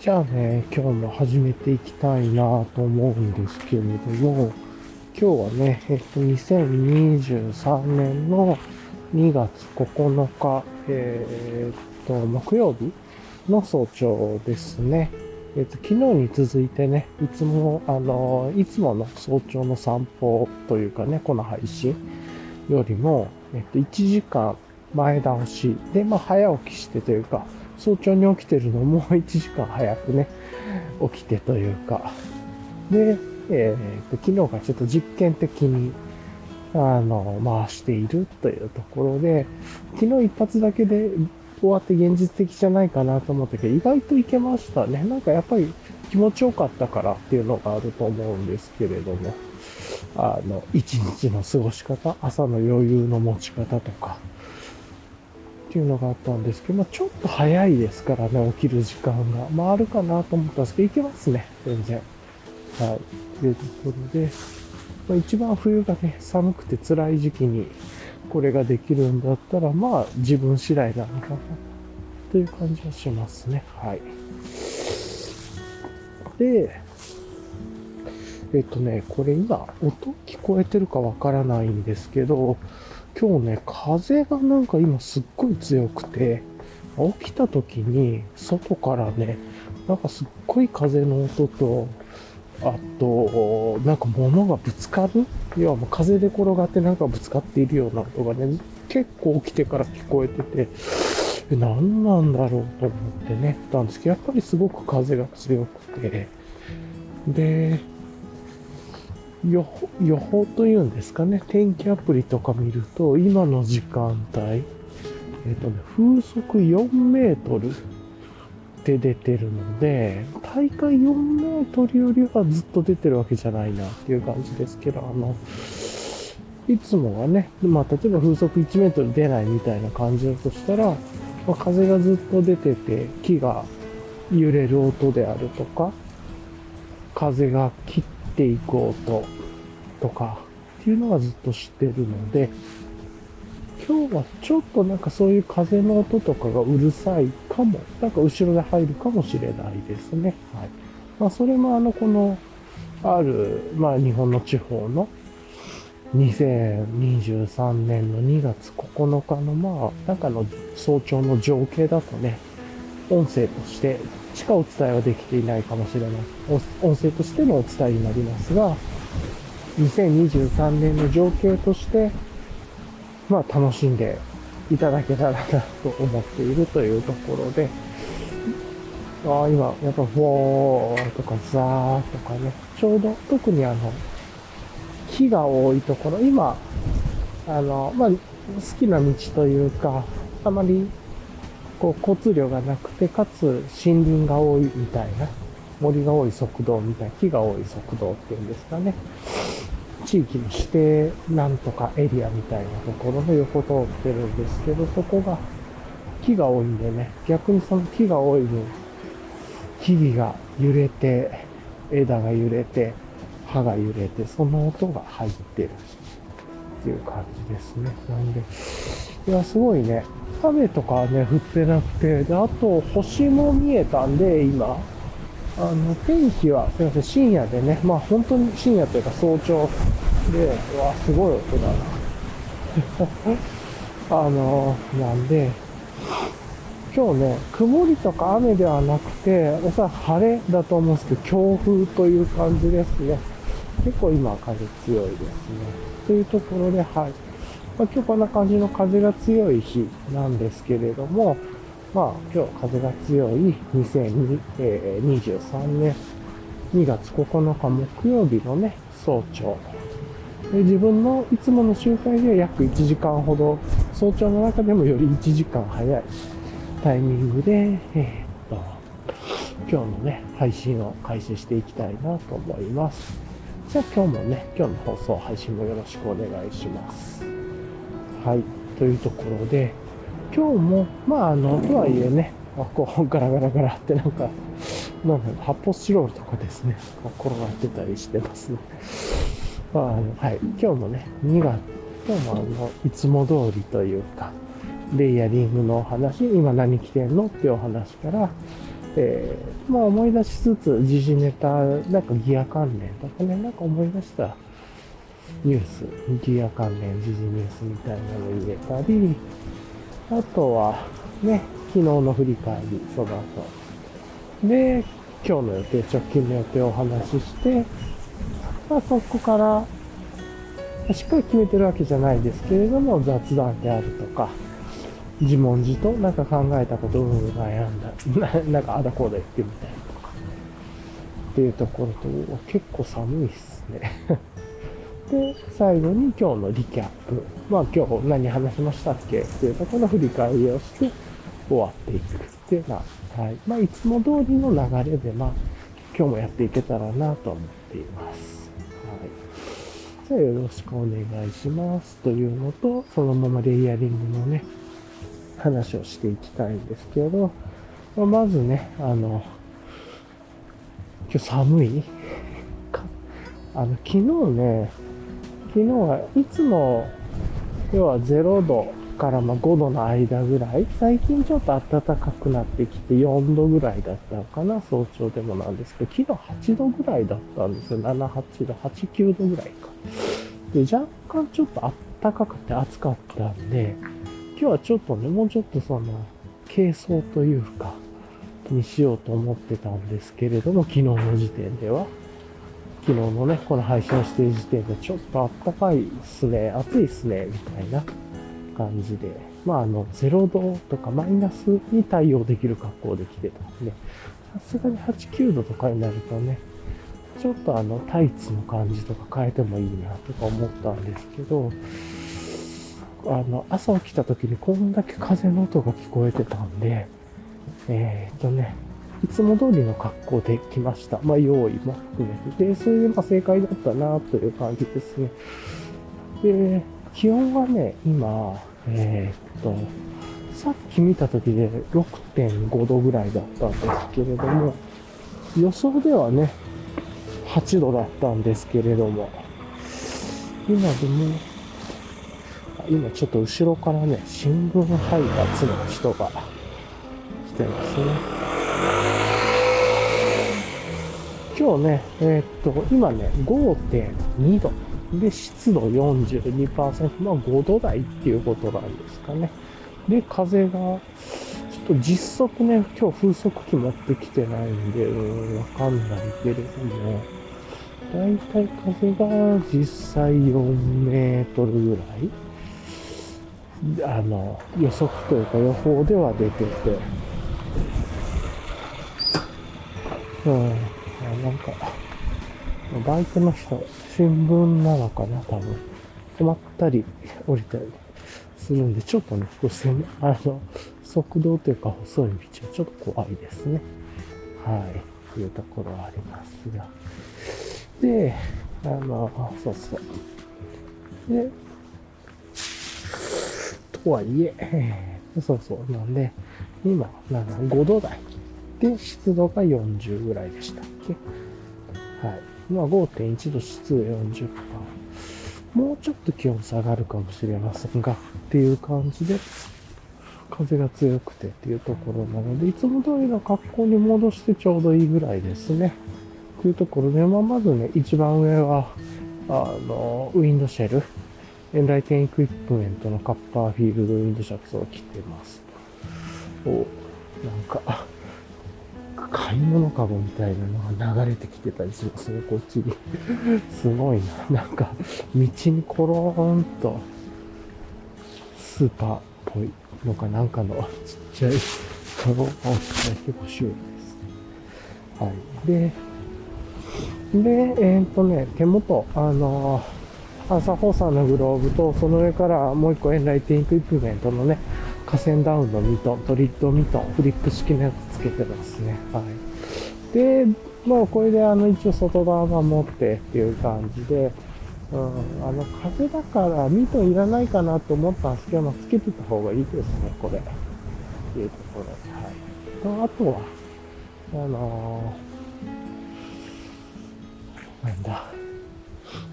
じゃあね、今日も始めていきたいなと思うんですけれども、今日はね、えっと、2023年の2月9日、えーっと、木曜日の早朝ですね。えっと、昨日に続いてね、いつも、あの、いつもの早朝の散歩というかね、この配信よりも、えっと、1時間前倒しで、まあ、早起きしてというか、早朝に起きてるのもう1時間早くね、起きてというか。で、えー、と昨日からちょっと実験的に、あの、回しているというところで、昨日一発だけで終わって現実的じゃないかなと思ったけど、意外といけましたね。なんかやっぱり気持ちよかったからっていうのがあると思うんですけれども、あの、一日の過ごし方、朝の余裕の持ち方とか、っていうのがあったんですけど、まあ、ちょっと早いですからね、起きる時間が。まあ、あるかなと思ったんですけど、いけますね、全然。はい。というところで、まあ、一番冬がね、寒くて辛い時期にこれができるんだったら、まあ、自分次第なのかな、という感じはしますね。はい。で、えっとね、これ今、音聞こえてるかわからないんですけど、今日ね、風がなんか今すっごい強くて、起きた時に外からね、なんかすっごい風の音と、あと、なんか物がぶつかる？要はもう風で転がってなんかぶつかっているような音がね、結構起きてから聞こえてて、何なんだろうと思ってね、たんですけど、やっぱりすごく風が強くて、で、予報予報というんですかね、天気アプリとか見ると、今の時間帯、えっ、とね、風速4メートルって出てるので、大会4メートルよりはずっと出てるわけじゃないなっていう感じですけど、あの、いつもはね、まあ、例えば風速1メートル出ないみたいな感じだとしたら、まあ、風がずっと出てて、木が揺れる音であるとか、風が切っていく音とかっていうのはずっと知ってるので、今日はちょっとなんかそういう風の音とかがうるさいかも、なんか後ろで入るかもしれないですね。はい。まあそれもあの、この、ある、まあ日本の地方の2023年の2月9日のまあ、なんかの早朝の情景だとね、音声としてしかお伝えはできていないかもしれない。音声としてのお伝えになりますが、2023年の情景として、まあ楽しんでいただけたらなと思っているというところで、ああ、今、やっぱ、フォーとかザーとかね、ちょうど、特にあの、木が多いところ、今、あの、まあ、好きな道というか、あまり、こう、交通量がなくて、かつ森林が多いみたいな、森が多い速道みたいな、木が多い速道っていうんですかね。地域の指定なんとかエリアみたいなところの横通ってるんですけど、そこが木が多いんでね、逆にその木が多い分、木々が揺れて、枝が揺れて、葉が揺れて、その音が入ってるっていう感じですね。なんで、いや、すごいね、雨とかね、降ってなくて、で、あと、星も見えたんで、今、あの、天気は、すいません、深夜でね、まあ本当に深夜というか早朝で、うわ、すごい音だな。あの、なんで、今日ね、曇りとか雨ではなくて、おそらく晴れだと思うんですけど、強風という感じですね。結構今風強いですね。というところで、はい。まあ、今日こんな感じの風が強い日なんですけれども、まあ、今日風が強い2023年2月9日木曜日のね、早朝。自分のいつもの集会では約1時間ほど、早朝の中でもより1時間早いタイミングで、えー、っと、今日のね、配信を開始していきたいなと思います。じゃあ今日もね、今日の放送、配信もよろしくお願いします。はい。というところで、今日も、まあ、あの、とはいえね、あこう、ガラガラガラってなんか、なんだろう、発泡スチロールとかですね、転がってたりしてますね。まあ、はい。今日もね、2月、今日もあの、いつも通りというか、レイヤリングのお話、今何着てんのっていうお話から、えー、まあ思い出しつつ、時事ネタ、なんかギア関連とかね、なんか思い出したニュース、ギア関連、時事ニュースみたいなの入れたり、あとは、ね、昨日の振り返り、その後。で、今日の予定、直近の予定をお話しして、まあそこから、しっかり決めてるわけじゃないですけれども、雑談であるとか、自問自答、なんか考えたことを悩んだ、なんかあだこうだ言ってみたいとか、っていうところと、結構寒いっすね。で、最後に今日のリキャップ。まあ今日何話しましたっけ？っていうところの振り返りをして終わっていくっていうような、はい。まあいつも通りの流れで、まあ今日もやっていけたらなと思っています。はい。じゃあよろしくお願いしますというのと、そのままレイヤリングのね、話をしていきたいんですけど、まあ、まずね、あの、今日寒いあの、昨日ね、昨日はいつも、要は0度からま5度の間ぐらい、最近ちょっと暖かくなってきて4度ぐらいだったのかな、早朝でもなんですけど、昨日8度ぐらいだったんですよ。7、8度、8、9度ぐらいか。で、若干ちょっと暖かくて暑かったんで、今日はちょっとね、もうちょっとその、軽装というか、にしようと思ってたんですけれども、昨日の時点では。昨日のね、この配信をしている時点で、ちょっとあったかいっすね、暑いっすね、みたいな感じで。まあ、あの、0度とかマイナスに対応できる格好で来てたんで、さすがに8、9度とかになるとね、ちょっとあの、タイツの感じとか変えてもいいなとか思ったんですけど、あの、朝起きた時にこんだけ風の音が聞こえてたんで、えー、っとね、いつも通りの格好で来ました。まあ、用意も含めて。で、それでまあ正解だったなという感じですね。で、気温はね、今、えー、っと、さっき見た時で6.5度ぐらいだったんですけれども、予想ではね、8度だったんですけれども、今でも今ちょっと後ろからね、新聞配達の人が来てますね。今日ね、えー、っと、今ね、5.2度。で、湿度42%。まあ5度台っていうことなんですかね。で、風が、ちょっと実測ね、今日風速機持ってきてないんで、うん、わかんないけれども、だいたい風が実際4メートルぐらいあの、予測というか予報では出てて、うん、なんか、バイクの人、新聞なのかな、多分。止まったり、降りたりするんで、ちょっとね、こうあの、速度というか細い道はちょっと怖いですね。はい。というところはありますが。で、あの、そうそう。で、とはいえ、そうそう。なんで、今、なんか5度台で湿度が40ぐらいでしたっけ？はい。まあ5.1度湿度40%。もうちょっと気温下がるかもしれませんが、っていう感じで、風が強くてっていうところなので、いつも通りの格好に戻してちょうどいいぐらいですね。というところで、まあ、まずね、一番上は、あの、ウィンドシェル。エンライテンエクイプメントのカッパーフィールドウィンドシャツを着てます。お、なんか、買い物かごみたいなのが流れてきてたりしますね、こっちに。すごいな。なんか、道にコローンと、スーパーっぽいのかなんかのちっちゃいカゴが落ちた結構修理ですね。はい。で、で、えー、っとね、手元、あのーアサホさんのグローブと、その上からもう一個エンライティングイクメントのね、河川ダウンのミトン、トリッドミトン、フリップ式のやつつけてますね。はい。で、もうこれであの一応外側が持ってっていう感じで、うん、あの風だからミトンいらないかなと思ったんですけど、まあ、つけてた方がいいですね、これ。っていうところ。はい。とあとは、あのー、なんだ。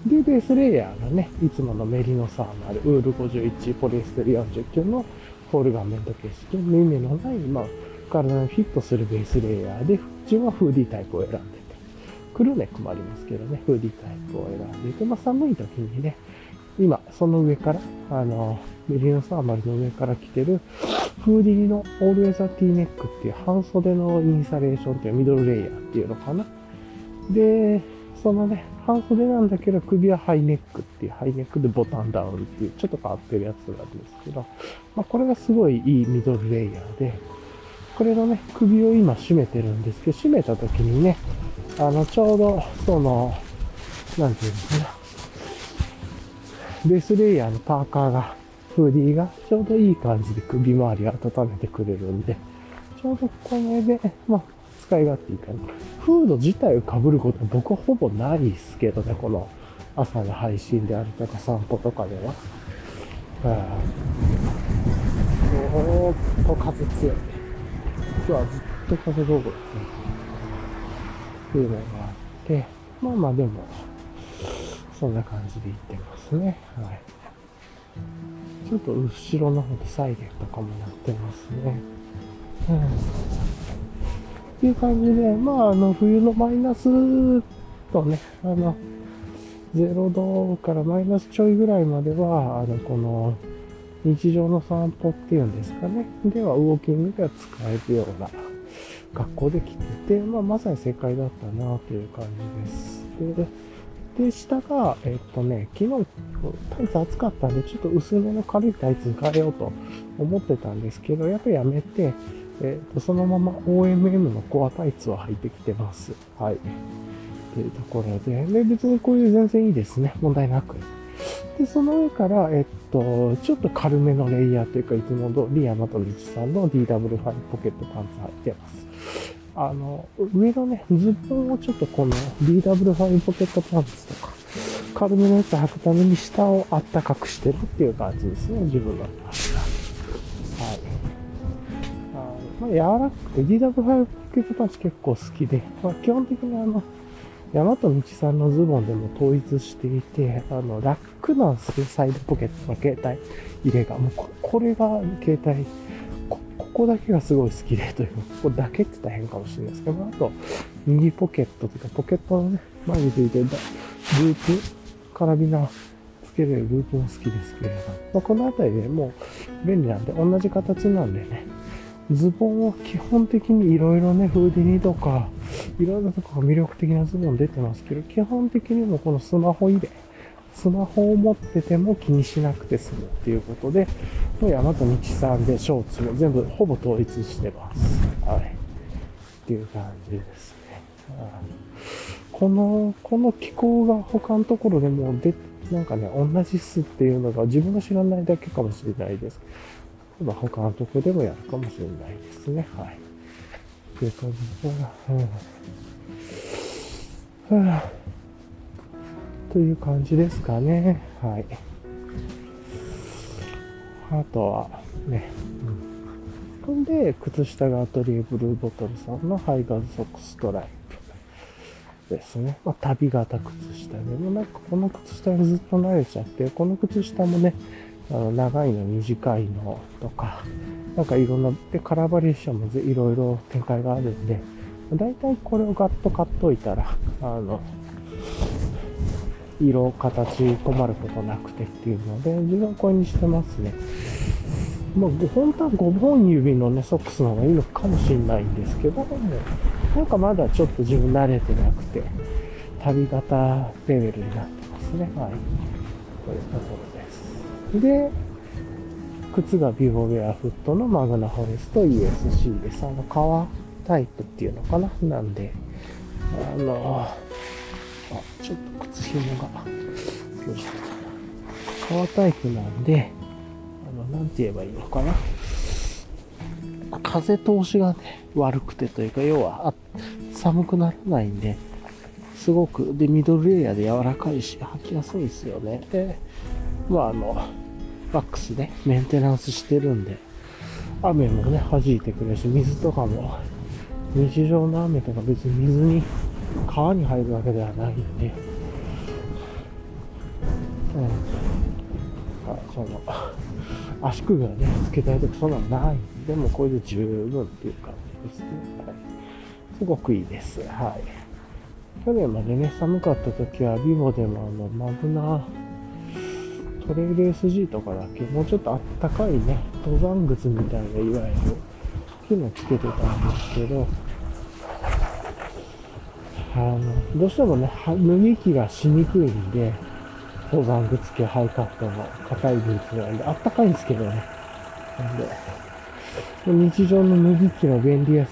で、ベースレイヤーがね、いつものメリノサーマル、ウール51、ポリエステル49のフォール画面と形式、耳のない、まあ、体にフィットするベースレイヤーで、自分はフーディータイプを選んでて、クルーネックもありますけどね、フーディータイプを選んでて、まあ寒い時にね、今、その上から、あの、メリノサーマルの上から着てる、フーディーのオールウェザーティーネックっていう半袖のインサレーションっていうミドルレイヤーっていうのかな。で、そのね、半袖なんだけど首はハイネックっていう、ハイネックでボタンダウンっていう、ちょっと変わってるやつがあるんですけど、まあこれがすごいいいミドルレイヤーで、これのね、首を今締めてるんですけど、締めた時にね、あの、ちょうど、その、なんていうのかな、ベースレイヤーのパーカーが、フーディーがちょうどいい感じで首周りを温めてくれるんで、ちょうどこれで、まあ、使い勝手いいかな。フード自体を被ることは僕はほぼないですけどね、この朝の配信であるとか散歩とかでは。おーっと風強い。今日はずっと風道具ですね。っていうのがあって、まあまあでも、そんな感じで行ってますね。はい。ちょっと後ろの方でサイレンとかもなってますね。うん。っていう感じで、まあ、あの、冬のマイナスとね、あの、0度からマイナスちょいぐらいまでは、あの、この、日常の散歩っていうんですかね。では、ウォーキングでは使えるような格好で来てて、まあ、まさに正解だったなという感じです。で、で下が、えっとね、昨日、タイツ暑かったんで、ちょっと薄めの軽いタイツに変えようと思ってたんですけど、やっぱやめて、えっと、そのまま OMM のコアタイツを履いてきてます。はい。というところで、で、別にこういう全然いいですね。問題なく。で、その上から、えっと、ちょっと軽めのレイヤーというか、いつも通り山と道さんの DW5 ポケットパンツ履いてます。あの、上のね、ズボンをちょっとこの DW5 ポケットパンツとか、軽めのやつ履くために下をあったかくしてるっていう感じですね、自分のまあ、柔らかくて DW5 ポケットパンツ結構好きで、まあ、基本的にあの、山と道さんのズボンでも統一していて、あの、楽なんですよ、サイドポケットの携帯入れが。もうこ、これが携帯、こ、ここだけがすごい好きでというか、ここだけって言ったら変かもしれないですけど、あと、右ポケットというか、ポケットのね、前についてるループ、カラビナつけれるループも好きですけれど、まあ、このあたりでもう便利なんで、同じ形なんでね、ズボンは基本的にいろいろね、フーディニとか、いろんなところ魅力的なズボン出てますけど、基本的にもこのスマホ入れ、スマホを持ってても気にしなくて済むっていうことで、もう山と道さんでショーツも全部ほぼ統一してます。はい。っていう感じですね。この、この気候が他のところでもうで、なんかね、同じっすっていうのが自分が知らないだけかもしれないです。まあ、他のとこでもやるかもしれないですね。はい。っていう感じで、うん。はあ、という感じですかね。はい。あとは、ね。うん、ほんで、靴下がアトリエブルーボトルさんのハイカーズソックスストライプですね。まあ、足袋型靴下でもなんかこの靴下にずっと慣れちゃって、この靴下もね、あの長いの、短いのとか、なんかいろんな、で、カラーバリエーションもいろいろ展開があるんで、だいたいこれをガッと買っといたら、あの、色、形、困ることなくてっていうので、自分はこれにしてますね。まあ、本当は5本指のね、ソックスの方がいいのかもしれないんですけど、もなんかまだちょっと自分慣れてなくて、旅型レベルになってますね。はい。というころ。で、靴がビューウェアフットのマグナフォレスト ESC です。あの、革タイプっていうのかな？なんで、あの、あ、ちょっと靴紐が、どうしたかな。革タイプなんで、あの、なんて言えばいいのかな？風通しがね、悪くてというか、要は、寒くならないんで、すごく、で、ミドルレイヤーで柔らかいし、履きやすいですよね。で、まあ、あの、ワックスでメンテナンスしてるんで、雨もね、弾いてくれるし、水とかも、日常の雨とか別に水に、川に入るわけではないんで、うん。あその、足首がね、つけたいとかそんなのないんでもこれで十分っていう感じですね。はい。すごくいいです。はい。去年までね、寒かった時は、ビボでもあの、マグナトレイル SG とかだけ、もうちょっとあったかいね、登山靴みたいな、いわゆる、機能つけてたんですけど、あの、どうしてもね、脱ぎ着がしにくいんで、登山靴系ハイカットの硬いブーツなんで、あったかいんですけどね。なんで、日常の脱ぎ着の便利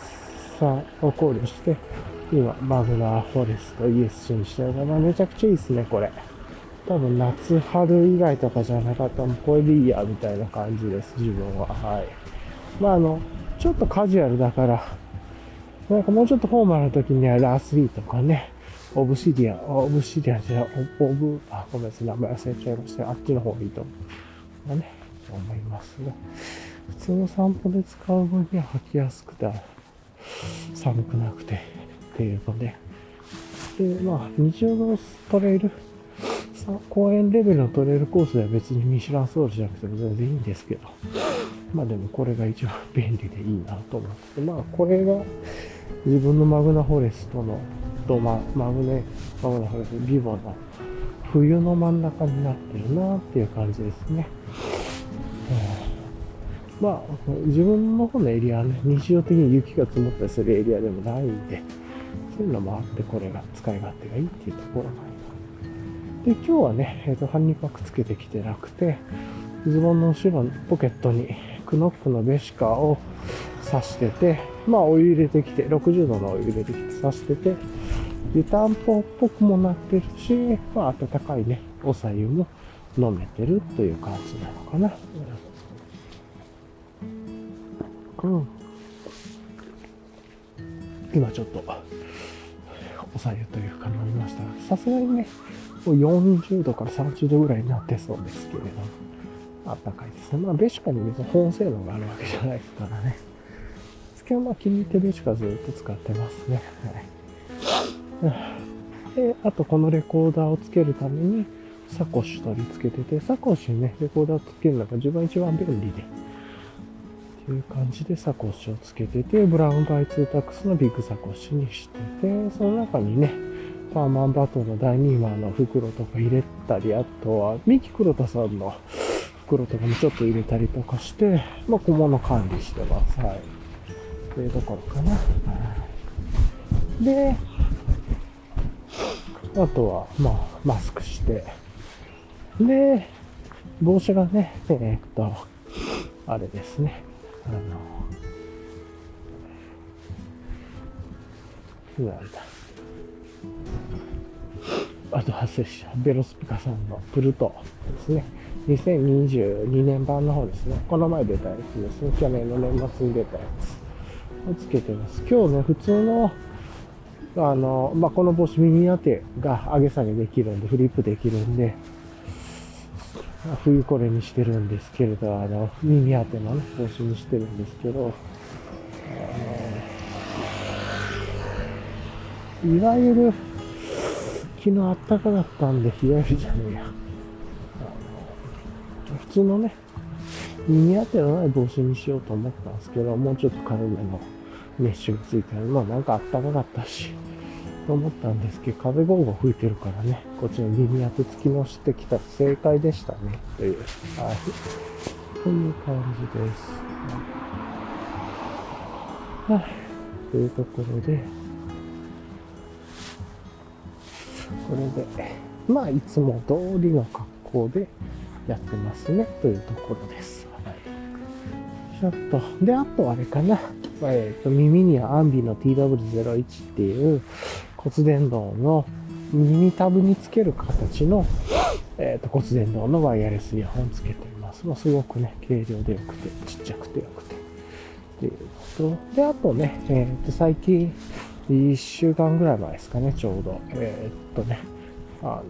さを考慮して、今、マグナーフォレスト ESC にしてるから、まあ、めちゃくちゃいいですね、これ。多分夏、春以外とかじゃなかったら、これでいいや、みたいな感じです、自分は。はい。まあ、あの、ちょっとカジュアルだから、なんかもうちょっとフォーマルな時にはラスリーとかね、オブシディアン、オブシディアンじゃない、オブ、あ、ごめんなさい、名前忘れちゃいました。あっちの方がいいと思う。まあね、思いますが、普通の散歩で使う分には履きやすくて、寒くなくて、っていうので、で、まあ、日常のトレイル、公園レベルのトレイルコースでは別にミシュランソールじゃなくても全然いいんですけど、まあでもこれが一番便利でいいなと思って、まあこれが自分のマグナフォレストの、と、ま、マグネ、マグナフォレスト、ビボの冬の真ん中になってるなっていう感じですね。うんまあ、自分の方のエリアはね、日常的に雪が積もったりするエリアでもないんで、そういうのもあって、これが使い勝手がいいっていうところがあります。で、今日はね、えっ、と、ハンニパックつけてきてなくて、ズボンの後ろのポケットにクノックのベシカを刺してて、まあお湯入れてきて、60度のお湯入れてきて刺してて、湯たんぽっぽくもなってるし、まあ温かいね、おさゆも飲めてるという感じなのかな。うん。今ちょっと、おさゆというか飲みましたが、さすがにね、40度から30度ぐらいになってそうですけれども、あったかいですね。まあ、ベシカに別に保温性能があるわけじゃないですからね。つけはまあ気に入ってベシカずっと使ってますね。はい。で、あとこのレコーダーをつけるために、サコッシュ取り付けてて、サコッシュにね、レコーダーつけるのが自分一番便利で、っていう感じでサコッシュをつけてて、ブラウンバイツータックスのビッグサコッシュにしてて、その中にね、パーマンバトの第2マーの袋とか入れたり、あとは、ミキ黒田さんの 袋とかもちょっと入れたりとかして、まあ小物管理してます。はい。というところかな。で、あとは、まあ、マスクして、で、帽子がね、えーっと、あれですね。あの、なんだ。あと発生したベロスピカさんのプルトですね。2022年版の方ですね。この前出たやつですね。去年の年末に出たやつをつけてます。今日ね、普通の、あの、まあ、この帽子耳当てが上げ下げできるんで、フリップできるんで、冬これにしてるんですけれど、あの、耳当てのね、帽子にしてるんですけど、あのいわゆる、昨日あったかかったんで、いわゆるじゃねえや。普通のね、耳当てのない帽子にしようと思ったんですけど、もうちょっと軽めのメッシュがついてる。まあなんかあったかかったし、と思ったんですけど、風ゴーゴー吹いてるからね、こっちの耳当て付きのしてきた正解でしたね、という。はい。という感じです。はい。というところで、これで、まあ、いつも通りの格好でやってますね、というところです。はい。ちょっと、で、あとあれかな。えっ、と、耳にはアンビの TW01 っていう骨伝導の耳タブにつける形の、えっ、と、骨伝導のワイヤレスイヤホンつけています。まあ、すごくね、軽量でよくて、ちっちゃくてよくて。っていうのと、で、あとね、えっ、と、最近、1週間ぐらい前ですかね、ちょうど。えーっとね、あ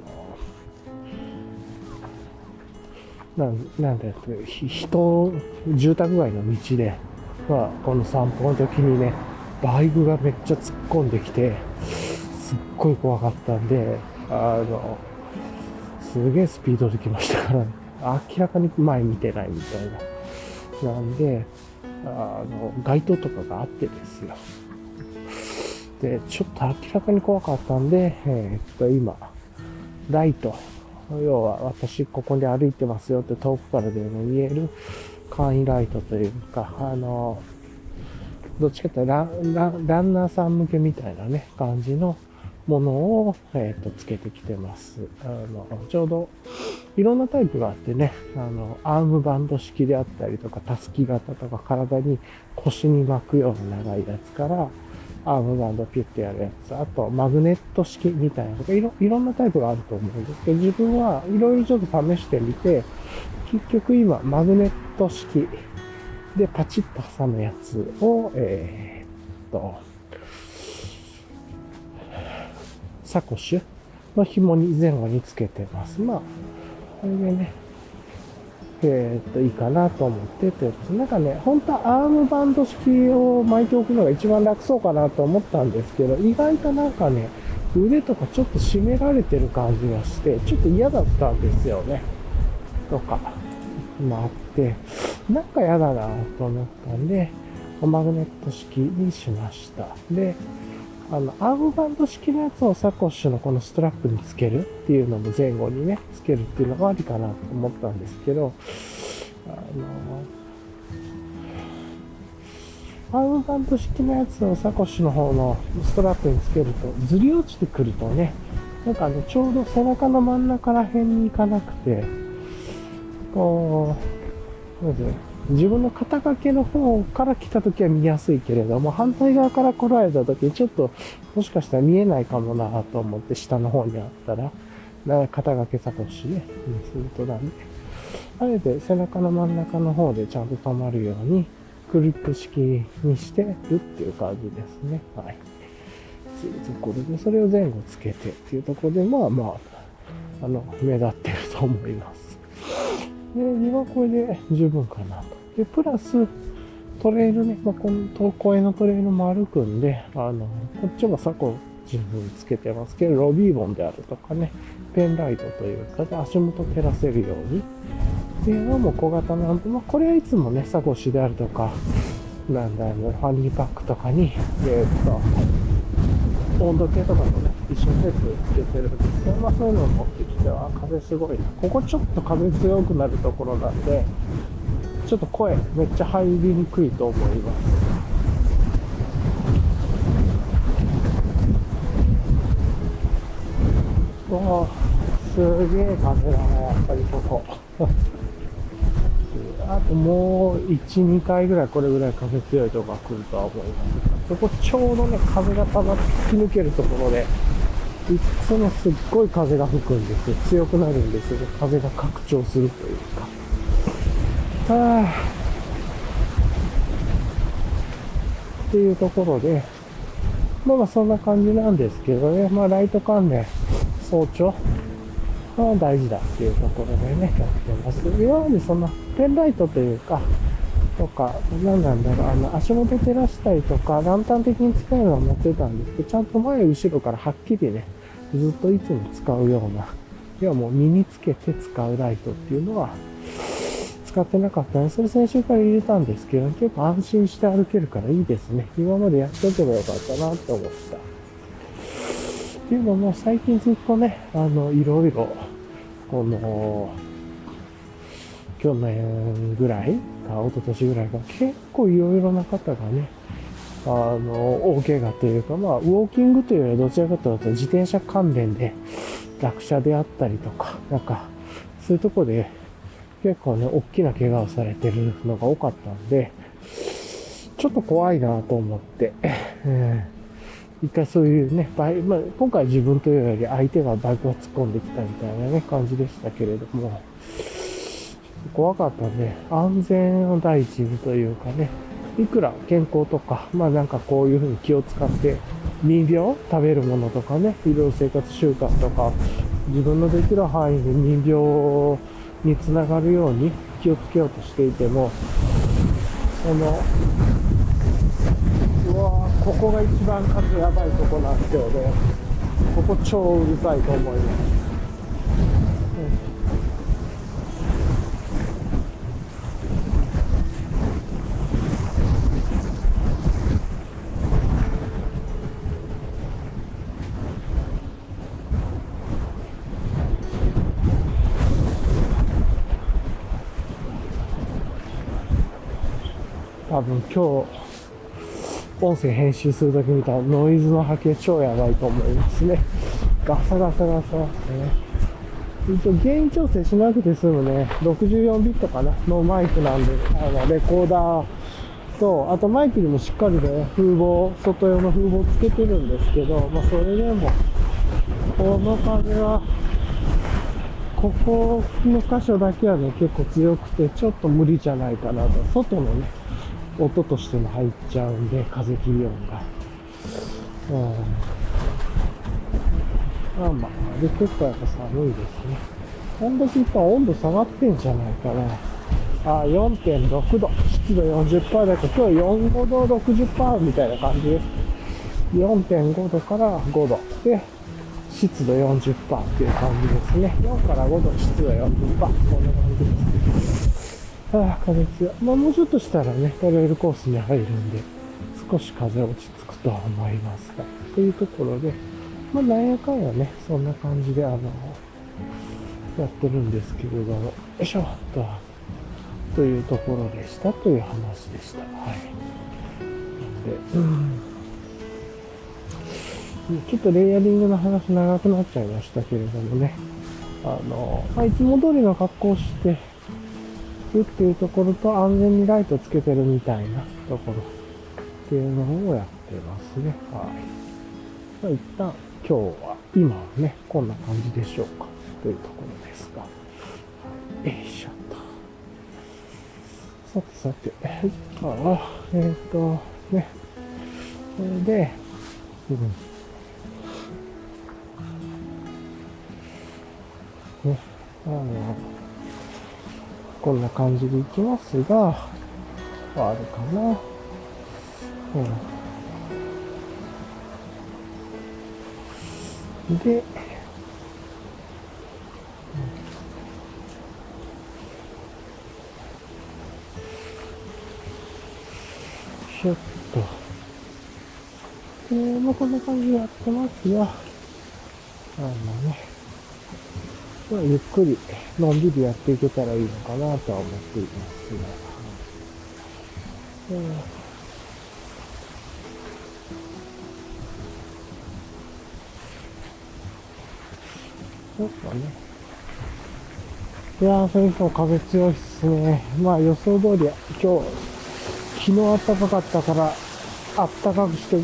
の、なん、なんだっけ、人、住宅街の道で、まあ、この散歩の時にね、バイクがめっちゃ突っ込んできて、すっごい怖かったんで、あの、すげえスピードで来ましたからね、明らかに前見てないみたいな。なんで、あの、街灯とかがあってですよ。で、ちょっと明らかに怖かったんで、えー、っと、今、ライト、要は私ここで歩いてますよって遠くからでも見える簡易ライトというか、あの、どっちかというとランランナーさん向けみたいなね、感じのものを、えっ、と、つけてきてます。あの、ちょうど、いろんなタイプがあってね、あの、アームバンド式であったりとか、たすき型とか、体に腰に巻くような長いやつから、アームバンドピュッてやるやつ、あとマグネット式みたいなとかいろ、いろんなタイプがあると思うんですけど、自分はいろいろちょっと試してみて、結局今、マグネット式でパチッと挟むやつを、えー、っと、サコッシュの紐に前後につけてます。まあ、これでね、えー、っと、いいかなと思ってということなんかね、本当はアームバンド式を巻いておくのが一番楽そうかなと思ったんですけど、意外となんかね、腕とかちょっと締められてる感じがして、ちょっと嫌だったんですよね。とか、まああって、なんか嫌だなと思ったんで、マグネット式にしました。で、あの、アームバンド式のやつをサコッシュのこのストラップにつけるっていうのも前後にね、つけるっていうのがありかなと思ったんですけど、あの、アームバンド式のやつをサコッシュの方のストラップにつけると、ずり落ちてくるとね、なんかね、ちょうど背中の真ん中ら辺に行かなくて、こう、まず、自分の肩掛けの方から来た時は見やすいけれども、反対側から来られた時ちょっと、もしかしたら見えないかもなと思って下の方にあったら、肩掛けサコシね、にするとなんで、あえて背中の真ん中の方でちゃんと止まるように、クリップ式にしてるっていう感じですね。はい。というところで、それを前後つけてっていうところで、まあまあ、あの、目立ってると思います。で、2はこれで十分かなと。で、プラス、トレイルね、まあ、この公園のトレイルも歩くんで、あの、こっちもサコ自分つけてますけど、ロビーボンであるとかね、ペンライトというかで、足元照らせるように、っていうのも小型なんで、まあ、これはいつもね、サコシであるとか、なんだろう、ファニーパックとかに、えー、っと、温度計とかもね、一緒にセッつけてるんですけど、まあそういうのを持ってきては、風すごいな。ここちょっと風強くなるところなんで、ちょっと声めっちゃ入りにくいと思います。おすげえ風だな、やっぱりここ。あともう1、2回ぐらいこれぐらい風強いとこが来るとは思います。そこちょうどね、風がたま突き抜けるところで、いつもすっごい風が吹くんですよ。強くなるんですよ。風が拡張するというか。はあ。っていうところで、まあまあそんな感じなんですけどね。まあライト関連、早朝が大事だっていうところでね、やってます。今までそのペンライトというか、とか、何なんだろう、あの、足元照らしたりとか、ランタン的に使えるのは持ってたんですけど、ちゃんと前後ろからはっきりね、ずっといつも使うような、要はもう身につけて使うライトっていうのは、使ってなかったね。それ先週から入れたんですけど、結構安心して歩けるからいいですね。今までやっておけばよかったなって思った。っていうのも最近ずっとね、あの、いろいろ、この、去年ぐらいか、一昨年ぐらいか、結構いろいろな方がね、あの、大怪我というか、まあ、ウォーキングというよりはどちらかというと自転車関連で落車であったりとか、なんか、そういうとこで結構ね、大きな怪我をされてるのが多かったんで、ちょっと怖いなと思って、えー、一回そういうね、バイまあ、今回自分というより相手がバイクを突っ込んできたみたいなね、感じでしたけれども、怖かったんで、安全を第一にというかね、いくら健康とか、まあなんかこういうふうに気を使って、民病食べるものとかね、いろいろ生活習慣とか、自分のできる範囲で民病につながるように気をつけようとしていても、その、うわここが一番数やばいとこなんですよね。ここ超うるさいと思います。多分今日、音声編集するとき見たノイズの波形超やばいと思いますね。ガサガサガサね。一応原因調整しなくて済むね、64ビットかなのマイクなんで、あの、レコーダーと、あとマイクにもしっかりね、風防、外用の風防つけてるんですけど、まあそれでも、この風は、ここの箇所だけはね、結構強くて、ちょっと無理じゃないかなと。外のね、音としても入っちゃうんで、風切り音が。うん。まあまあ、で、結構やっぱ寒いですね。温度計今温度下がってんじゃないかな。あ、4.6度。湿度40%だけど、今日4、5度60%みたいな感じです。4.5度から5度。で、湿度40%っていう感じですね。4から5度、湿度40%。こんな感じです。ああ、風強い。まあもうちょっとしたらね、トレイルコースに入るんで、少し風落ち着くとは思いますが。というところで、まあなんやかんやね、そんな感じで、あの、やってるんですけれども、よいしょっ、と、というところでしたという話でした。はい。なんで、うんちょっとレイヤリングの話長くなっちゃいましたけれどもね、あの、まあ、いつも通りの格好をしてるっていうところと安全にライトつけてるみたいなところっていうのをやってますね。はい。まあ、一旦今日は、今はね、こんな感じでしょうかというところですが。はい、よいしょっと。さてさて、ああ、えっ、ー、と、ね。それで、うんね、あの、こんな感じでいきますが、あるかな。うん。で、ちょっと。えー、まあ、こんな感じでやってますが、あのね、まあ、ゆっくり、のんびりやっていけたらいいのかなとは思っていますが。うんそうかね。いやー、それにしても風強いっすね。まあ予想通り、今日、昨日暖かかったから、暖かくして、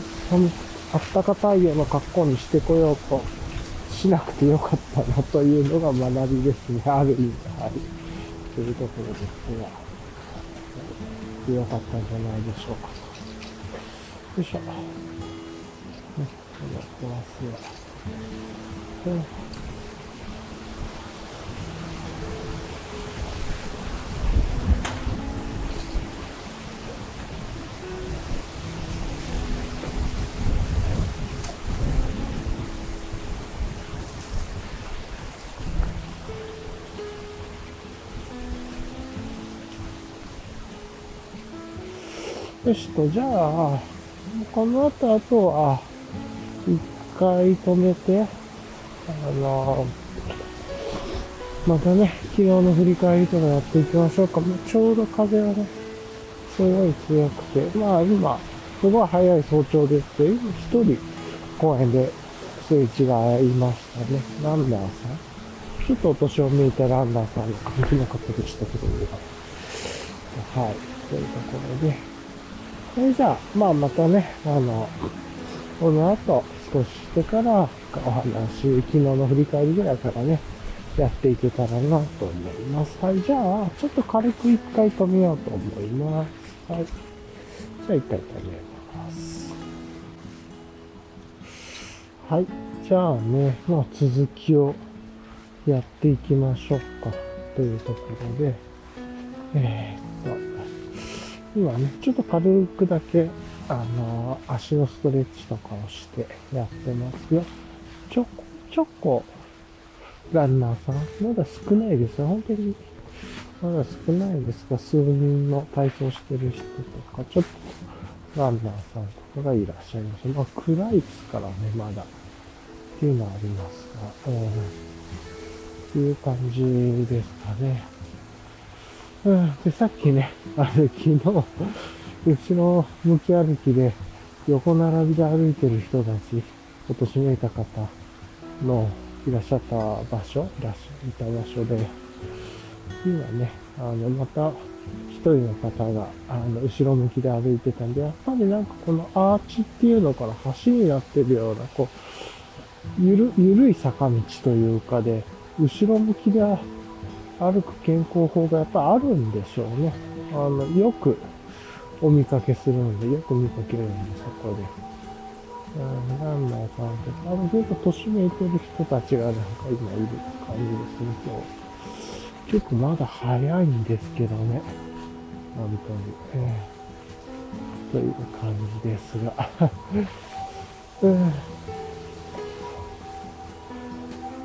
暖か太陽の格好にしてこようとしなくてよかったなというのが学びですね。ある意味、はい。というところですが、良かったんじゃないでしょうかよいしょ。ね、やってますが。うんよしと、じゃあ、この後、あとは、一回止めて、あの、またね、昨日の振り返りとかやっていきましょうか。もうちょうど風がね、すごい強くて、まあ今、すごい早い早朝ですけど、今一人公園ですれ違いましたね。ランナーさん。ちょっとお年を見えたランナーさんの感じなかったでしたけど、はい。というところで、それじゃあ、まあまたね、あの、この後少ししてからお話、昨日の振り返りぐらいからね、やっていけたらなと思います。はい、じゃあ、ちょっと軽く一回止めようと思います。はい。じゃあ一回止めます。はい。じゃあね、まあ続きをやっていきましょうか。というところで、えー、今ね、ちょっと軽くだけ、あの、足のストレッチとかをしてやってますよ。ちょこちょこ、ランナーさん、まだ少ないですよ。本当に、まだ少ないですが、数人の体操してる人とか、ちょっと、ランナーさんとかがいらっしゃいます。まあ、暗いですからね、まだ。っていうのはありますが、うん、っていう感じですかね。うん、で、さっきね、あれ、昨日、後ろ向き歩きで横並びで歩いてる人たち、お年めいた方のいらっしゃった場所、いらっしゃいた場所で、今ね、あの、また一人の方が、あの、後ろ向きで歩いてたんで、やっぱりなんかこのアーチっていうのから橋になってるような、こう、ゆる、ゆるい坂道というかで、後ろ向きで歩く健康法がやっぱあるんでしょうね。あの、よくお見かけするんで、よく見かけるんで、そこで。うん、ランナーさんとか、あの、結構年めいてる人たちがなんか今いる感じですね、今日。結構まだ早いんですけどね。本当に。えー、という感じですが。う ん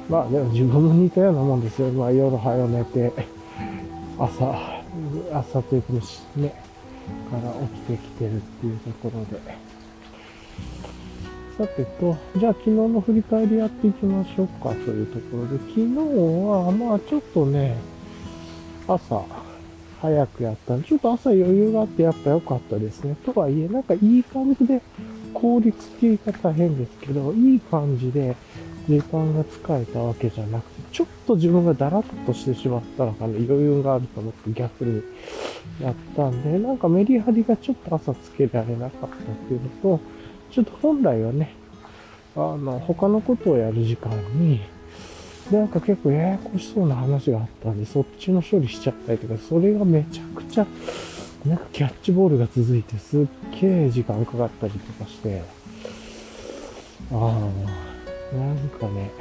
まあでも自分も似たようなもんですよ。まあ夜早寝て、朝、朝というかね、から起きてきてるっていうところで。さてと、じゃあ昨日の振り返りやっていきましょうかというところで、昨日はまあちょっとね、朝、早くやったんで、ちょっと朝余裕があってやっぱ良かったですね。とはいえ、なんかいい感じで、効率っていう言い方変ですけど、いい感じで時間が使えたわけじゃなくて、ちょっと自分がダラッとしてしまったのかな、余裕があると思って逆にやったんで、なんかメリハリがちょっと朝つけられなかったっていうのと、ちょっと本来はね、あの、他のことをやる時間に、なんか結構ややこしそうな話があったんで、そっちの処理しちゃったりとか、それがめちゃくちゃ、なんかキャッチボールが続いてすっげえ時間かかったりとかして、ああ、なんかね、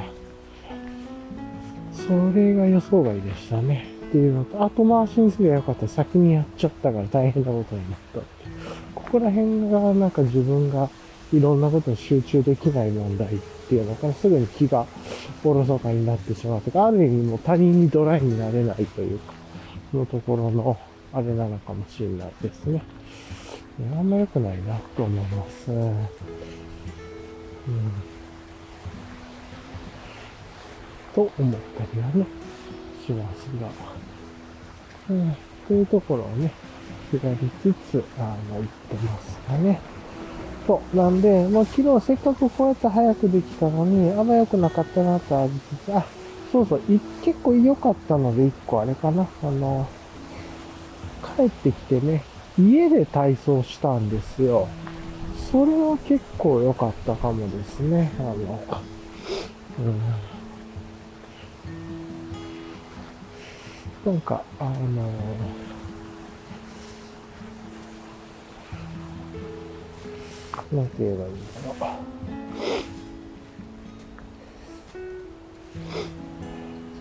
それが予想外でしたね。っていうのと、後回しにすればよかった。先にやっちゃったから大変なことになったここら辺がなんか自分がいろんなことに集中できない問題っていうのからすぐに気がおろそかになってしまうとか、ある意味もう他人にドライになれないというか、のところのあれなのかもしれないですね。あんま良くないなと思います。うん。と思ったりはね、しますが。うん。というところをね、ひらりつつ、あの、言ってますかね。そう。なんで、まあ、昨日せっかくこうやって早くできたのに、あんま良くなかったなとありつつ、あ、そうそう、い結構良かったので、一個あれかな。あの、帰ってきてね、家で体操したんですよ。それは結構良かったかもですね。あの、うん。なんか、あのなんて言えばいいんだろう。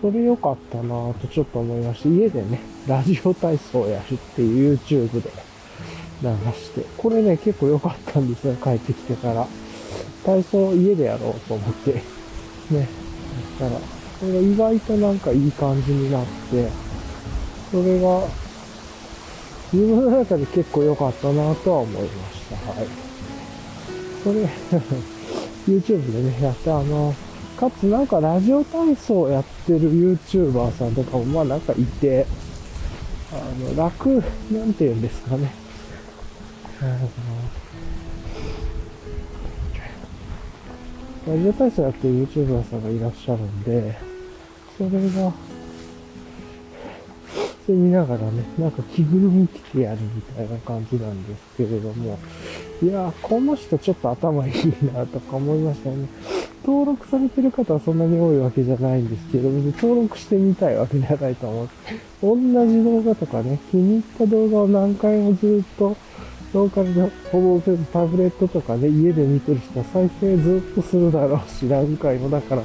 それ良かったなぁとちょっと思いました。家でね、ラジオ体操やるっていう YouTube で流して。これね、結構良かったんですよ、帰ってきてから。体操家でやろうと思って。ね。だから、これが意外となんかいい感じになって、それが、自分の中で結構良かったなとは思いました。はい。それ YouTube でね、やって、あの、かつなんかラジオ体操やってる YouTuber さんとかもまあなんかいて、あの、楽、なんて言うんですかね。ラジオ体操やってる YouTuber さんがいらっしゃるんで、それが、してみながらね、なんか着ぐるみ着てやるみたいな感じなんですけれども、いやこの人ちょっと頭いいなとか思いましたね。登録されてる方はそんなに多いわけじゃないんですけど、別に登録してみたいわけじゃないと思う。同じ動画とかね、気に入った動画を何回もずっと、ローカルでほぼ全部タブレットとかね、家で見てる人は再生ずっとするだろうし、何回も。だから、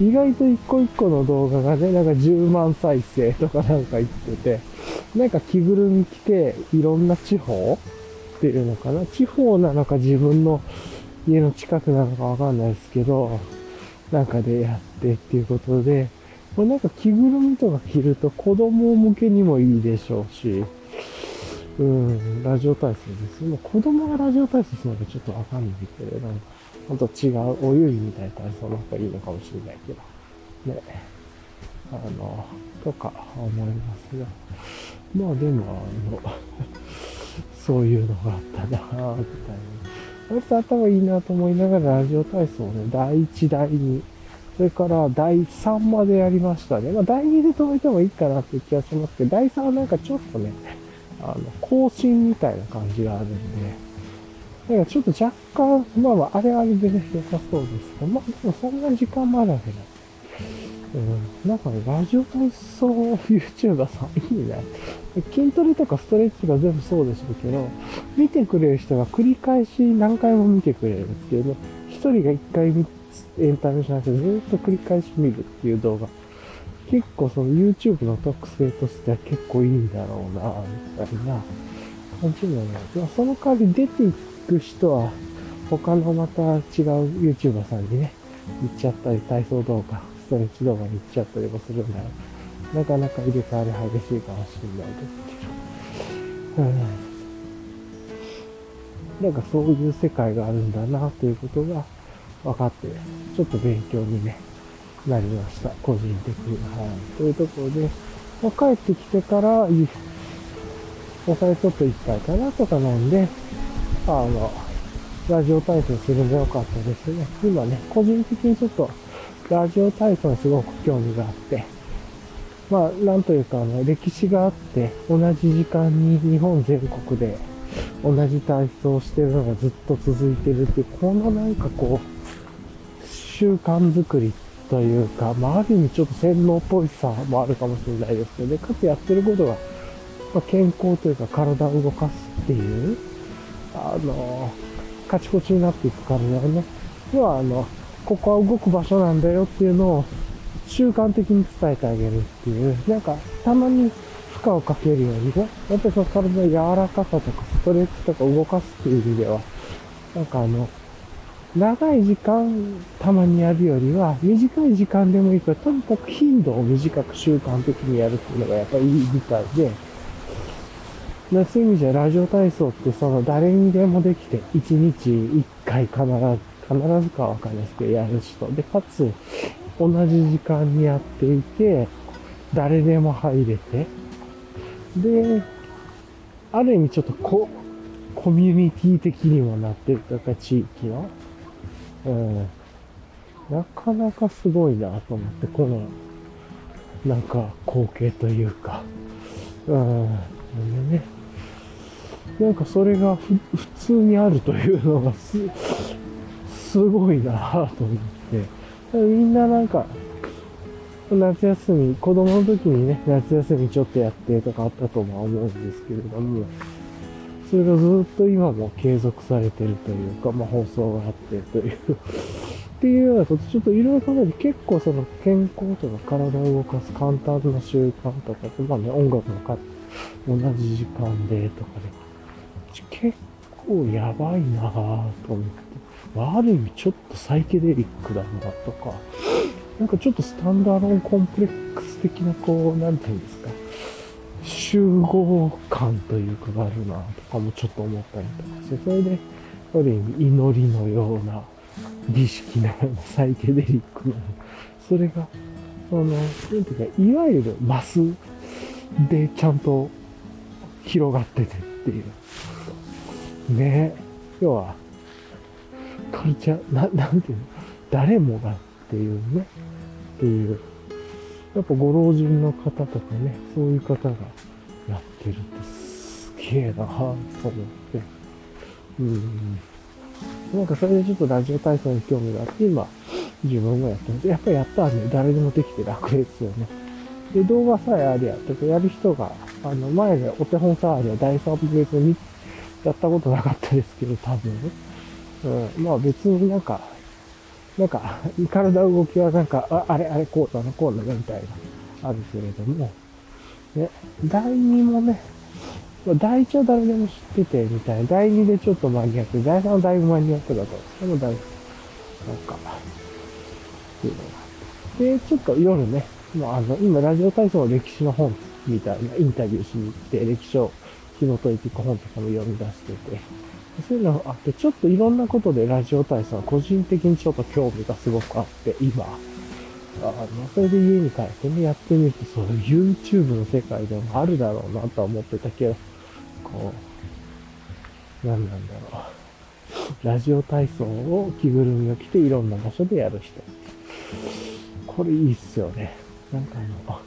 意外と一個一個の動画がね、なんか10万再生とかなんか言ってて、なんか着ぐるみ着て、いろんな地方っていうのかな？地方なのか自分の家の近くなのかわかんないですけど、なんかでやってっていうことで、これなんか着ぐるみとか着ると子供向けにもいいでしょうし、うん、ラジオ体操です。もう子供がラジオ体操するのかちょっとわかんないけど、ほんと違う、お遊戯みたいな体操の方がいいのかもしれないけど、ね。あの、とか思いますが。まあでも、あの、そういうのがあったなぁみたいな。割と頭いいなと思いながらラジオ体操をね、第1、第2、それから第3までやりましたね。まあ第2で止めてもいいかなっていう気がしますけど、第3はなんかちょっとね、あの、更新みたいな感じがあるんで、だからちょっと若干、まあまあ、あれあれでね、良さそうですけど、まあでもそんな時間もあるわけない。うん、なんかね、ラジオ体操 YouTuber さんいいね。筋トレとかストレッチが全部そうでしょうけど、見てくれる人が繰り返し何回も見てくれるっていうね、一人が一回エンタメじゃなくてずっと繰り返し見るっていう動画。結構その YouTube の特性としては結構いいんだろうな、みたいな感じのね。その代わり出ていく人は他のまた違う YouTuber さんにね、行っちゃったり、体操動画、ストレッチ動画に行っちゃったりもするんだよ。なかなか入れ替わり激しいかもしれないですけど。うん。なんかそういう世界があるんだなということが分かって、ちょっと勉強にね、なりました。個人的に。はい。というところで、まあ、帰ってきてから、お酒ちょっと一杯かなとか飲んで、あの、ラジオ体操するんでよかったですね。今ね、個人的にちょっと、ラジオ体操にすごく興味があって、まあ、なんというか、あの、歴史があって、同じ時間に日本全国で同じ体操をしてるのがずっと続いてるっていう、このなんかこう、習慣づくりというか、まあ、ある意味ちょっと洗脳っぽいさもあるかもしれないですけどね、かつやってることが、まあ、健康というか体を動かすっていう、あの、カチコチになっていく体をね、要はあの、ここは動く場所なんだよっていうのを習慣的に伝えてあげるっていう、なんか、たまに負荷をかけるようにね、やっぱりその体の柔らかさとかストレッチとか動かすっていう意味では、なんかあの、長い時間たまにやるよりは、短い時間でもいいから、とにかく頻度を短く習慣的にやるっていうのがやっぱりいいみたいで、そういう意味じゃラジオ体操ってその誰にでもできて、1日1回必ず、必ずかわかんないですけど、やる人。で、かつ、同じ時間にやっていて、誰でも入れて、で、ある意味ちょっとココミュニティ的にもなってるというか、地域の。うん。なかなかすごいなと思って、この、なんか光景というか。うん。でね。なんかそれが普通にあるというのがす、すごいなと思って。みんななんか、夏休み、子供の時にね、夏休みちょっとやってとかあったとは思うんですけれども、それがずっと今も継続されてるというか、まあ放送があってという。っていうようなこと、ちょっといろいろ考えて結構その健康とか体を動かす簡単な習慣とか、まあね、音楽のか同じ時間でとかで、結構やばいなぁと思って、ある意味ちょっとサイケデリックだなとか、なんかちょっとスタンダーロンコンプレックス的な、こう、なんていうんですか、集合感というかがあるな、とかもちょっと思ったりとかして、それで、ある意味祈りのような、儀式のようなサイケデリックな、それが、その、なんていうか、いわゆるマスでちゃんと広がっててっていう。ね要は、カルチャー、な、なんていうの？誰もがっていうね、っていう。やっぱご老人の方とかね、そういう方がやってるってすげえなぁと思って。うん。なんかそれでちょっとラジオ体操に興味があって、今、自分がやってます。やっぱりやったらね、誰でもできて楽ですよね。で、動画さえありゃ、とかやる人が、あの、前でお手本さえありゃ、第3部別にやったことなかったですけど、多分。うん、まあ別になんか、なんか、体動きはなんか、ああれ、あれ、こうだな、こうだな、みたいな、あるけれども、ね、第2もね、第1は誰でも知ってて、みたいな。第2でちょっとマニアック、第3はだいぶマニアックだと。でもだいぶ、なんか、っていうのが。で、ちょっと夜ね、まあ、あの、今、ラジオ体操の歴史の本みたいなインタビューしに行って、歴史を紐解いていく本とかも読み出してて、そういうのがあって、ちょっといろんなことでラジオ体操個人的にちょっと興味がすごくあって、今、あの、それで家に帰ってね、やってみると、そういう YouTube の世界でもあるだろうなとは思ってたけど、こ何なんだろう。ラジオ体操を着ぐるみを着ていろんな場所でやる人。これいいっすよね。なんかあの、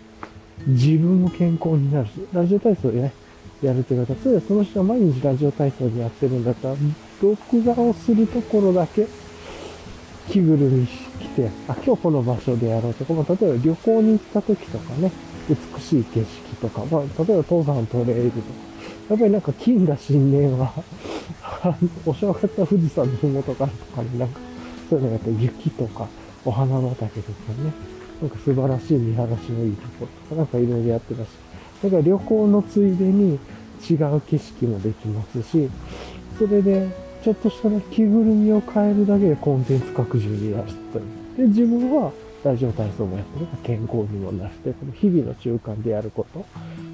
自分も健康になるし、ラジオ体操でね、やるという方、例えばその人が毎日ラジオ体操でやってるんだったら、録画をするところだけ着ぐるみ着て、あ、今日この場所でやろうとか、まあ、例えば旅行に行った時とかね、美しい景色とか、まあ、例えば登山トレイルとか、やっぱりなんか金が新年は お正月は富士山の麓からとかになんか、そういうのがやっぱ雪とか、お花畑とかね、なんか素晴らしい見晴らしのいいところとか、なんかいろいろやってたし、だから旅行のついでに違う景色もできますし、それで、ちょっとしたね、着ぐるみを変えるだけでコンテンツ拡充になるという。で、自分はラジオ体操もやってるから健康にもなるて、この日々の習慣でやること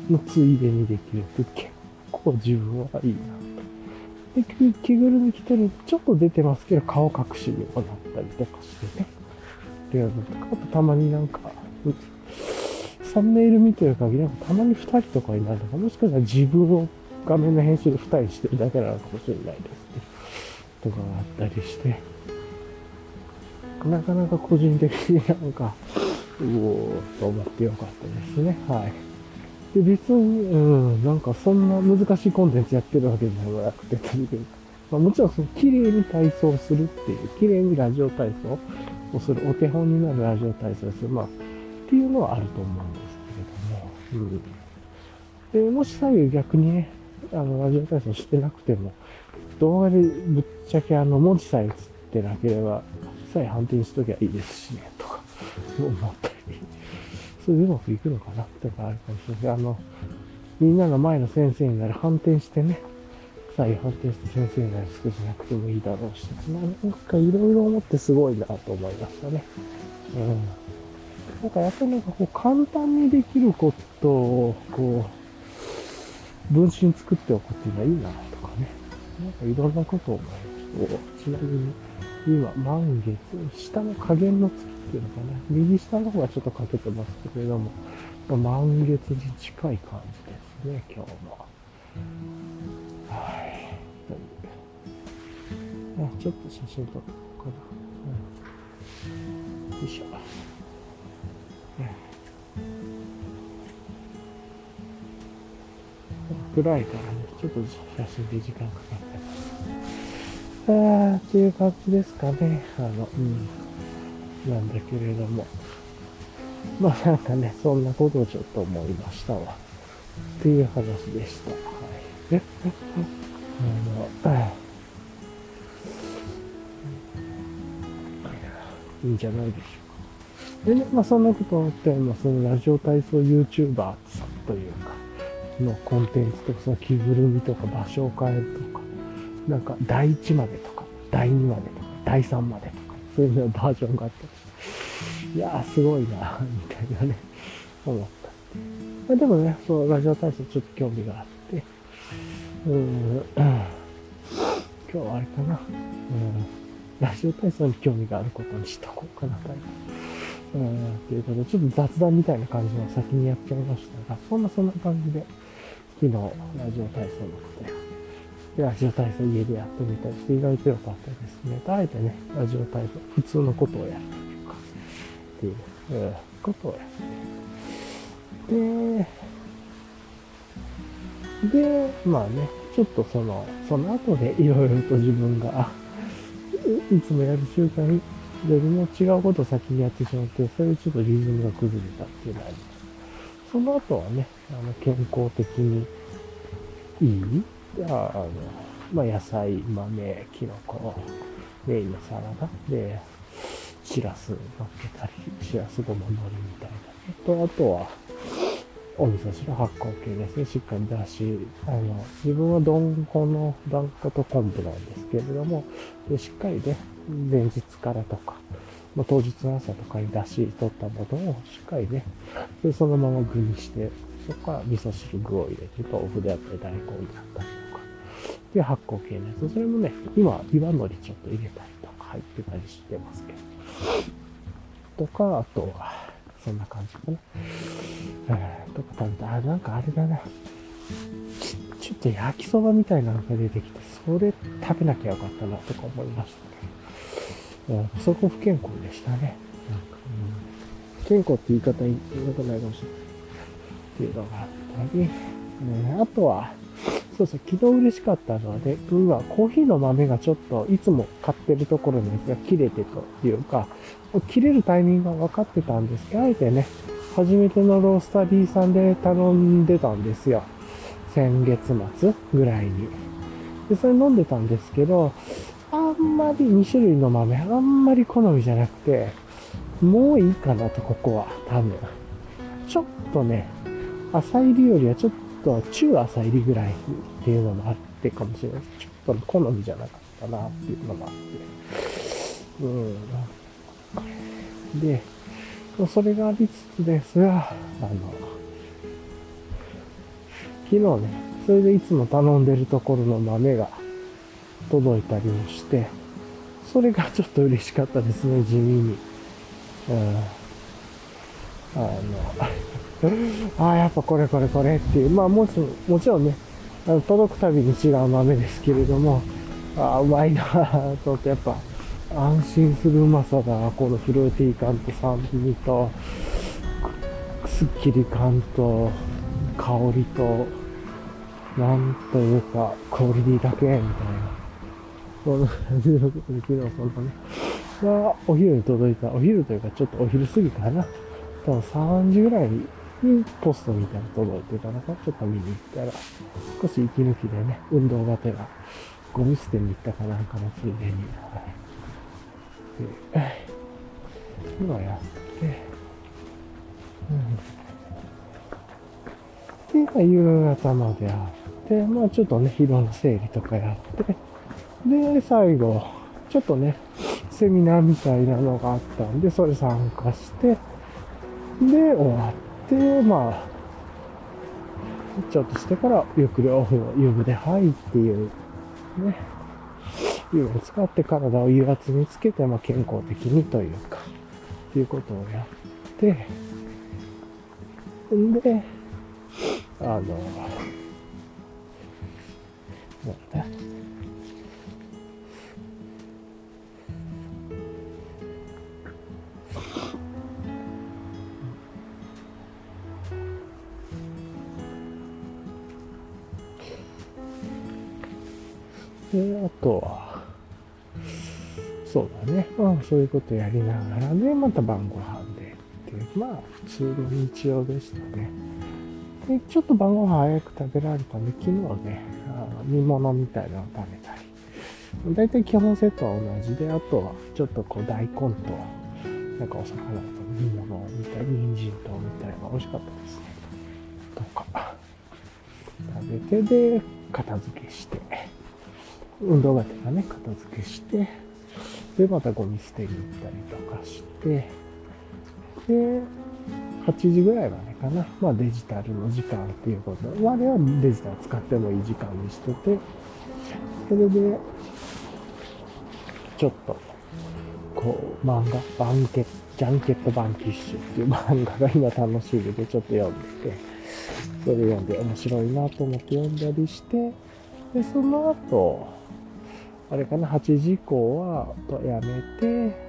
のついでにできるって結構自分はいいなと。で、着ぐるみ着てる、ちょっと出てますけど、顔隠しにもなったりとかしてね。で、とか、あとたまになんか、サムネイル見てる限り、なんかたまに2人とかになるとか、もしかしたら自分を画面の編集で2人してるだけなのかもしれないですね。とかがあったりして、なかなか個人的になんか、うおーと思ってよかったですね。はい。で、別に、うん、なんかそんな難しいコンテンツやってるわけでもなくて、とにかく、まあ、もちろんその綺麗に体操するっていう、綺麗にラジオ体操をする、お手本になるラジオ体操をする、まあ、っていうのはあると思うんです、うん。で、もし左右逆にね、あの、ラジオ体操してなくても、動画でぶっちゃけあの、文字さえ映ってなければ、さえ反転しときゃいいですしね、とか、思ったり、それでうまくいくのかなってかあるかもしれない。あの、みんなの前の先生になる反転してね、左右反転して先生になる少しなくてもいいだろうし、なんかいろいろ思ってすごいなと思いましたね。うん。なんかやっぱりなんかこう簡単にできることを、こう、分身作っておくっていうのはいいなとかね。なんかいろんなことを思いました。ちなみに、今、満月、下の加減の月っていうのかな。右下の方がちょっと欠けてますけれども、満月に近い感じですね、今日も。はい。あ、ちょっと写真撮ってこうかな。うん、よいしょ。暗いからね、ちょっと写真で時間かかってます。あー、っていう感じですかね。あの、うん。なんだけれども。まあなんかね、そんなことをちょっと思いましたわ。っていう話でした。はい。えあの、いいんじゃないでしょうか。で、まあそんなこと思って、まあそのラジオ体操 YouTuber さんというか、のコンテンツとか、その着ぐるみとか場所を変えるとか、なんか第1までとか、第2までとか、第3までとか、そういうのバージョンがあったりいやーすごいな、みたいなね、思った。まあ、でもね、そう、ラジオ体操ちょっと興味があって、うん、今日はあれかな、うん、ラジオ体操に興味があることにしとこうかな、と。うん、ということで、ちょっと雑談みたいな感じの先にやっちゃいましたが、そんなそんな感じで、昨日、ラジオ体操のこと。や、ラジオ体操家でやってみたりして意外と良かったですね。あえてね、ラジオ体操、普通のことをやるというか、っていう、えー、ことをやって、で、まあね、ちょっとその、その後でいろいろと自分が、いつもやる習慣よりも違うことを先にやってしまって、それでちょっとリズムが崩れたっていうのがあります。その後はね、あの、健康的にいいあの、まあ、野菜、豆、キノコ、メインのサラダで、シラス乗っけたり、シラスごま海苔みたいな。と、あとは、お味噌汁発酵系ですね。しっかりだし、あの、自分は丼粉の団子と昆布なんですけれども、しっかりね、前日からとか、ま、当日の朝とかに出し取ったものをしっかりね、でそのまま具にして、そこから味噌汁具を入れて、豆腐であったり大根であったりとか、で発酵系のやつ。それもね、今、岩のりちょっと入れたりとか入ってたりしてますけど。とか、あとは、そんな感じかな。えー、とか食べた。あ、なんかあれだな。ちょっと焼きそばみたいなのが出てきて、それ食べなきゃよかったなとか思いましたけど、うん、そこ不健康でしたね。なんかうん、不健康って言い方良くないかもしれない。っていうのがあったり、うん、あとは、そうそう、昨日嬉しかったのはね、うわ、コーヒーの豆がちょっと、いつも買ってるところのやつが切れてというか、切れるタイミングが分かってたんですけど、あえてね、初めてのロースタディさんで頼んでたんですよ。先月末ぐらいに。で、それ飲んでたんですけど、あんまり2種類の豆、あんまり好みじゃなくて、もういいかなと、ここは、多分。ちょっとね、朝入りよりはちょっと中朝入りぐらいっていうのもあってかもしれない。ちょっと好みじゃなかったなっていうのもあって。うん。で、それがありつつですが、あの、昨日ね、それでいつも頼んでるところの豆が届いたりもして、それがちょっと嬉しかったですね、地味に。うん。あの、ああ、やっぱこれこれこれっていう、まあもちもちろんね、あの届くたびに違う豆ですけれども、ああ、うまいなぁと、やっぱ安心するうまさだ。このフルーティー感と酸味と、スッキリ感と、香りと、なんというか、クオリティだけ、みたいな。そんな感じのことで、昨日そんなね。が、お昼に届いた、お昼というか、ちょっとお昼過ぎかな。多分3時ぐらいにポストみたいなの届いてたのか、ちょっと見に行ったら、少し息抜きでね、運動がてら、ゴミ捨てに行ったかなんかのついでに、はい。で、今やって、うん。で、まあ、夕方まであって、まあちょっとね、色の整理とかやって、で、最後、ちょっとね、セミナーみたいなのがあったんで、それ参加して、で、終わって、まあ、ちょっとしてから、ゆっくりお風呂、湯船入っていう、ね、湯を使って体を油圧につけて、まあ、健康的にというか、っていうことをやって、で、あの、なんだ、で、あとは、そうだね。まあ、そういうことやりながらで、また晩ご飯でっていう、まあ、普通の日曜でしたね。で、ちょっと晩ご飯早く食べられたんで、昨日ね、あ煮物みたいなのを食べたり。大体基本セットは同じで、あとはちょっとこう大根と、なんかお魚と煮物みたい、人参とみたいな美味しかったですね。とか、食べて、で、片付けして、運動がてらね、片付けして、で、またゴミ捨てに行ったりとかして、で、8時ぐらいまでかな。まあデジタルの時間っていうこと。まではデジタル使ってもいい時間にしてて、それで、ちょっと、こう、漫画、バンケット、ジャンケット・バンキッシュっていう 漫画が今楽しみでちょっと読んでて、それ読んで面白いなと思って読んだりして、で、その後、あれかな、8時以降はやめて、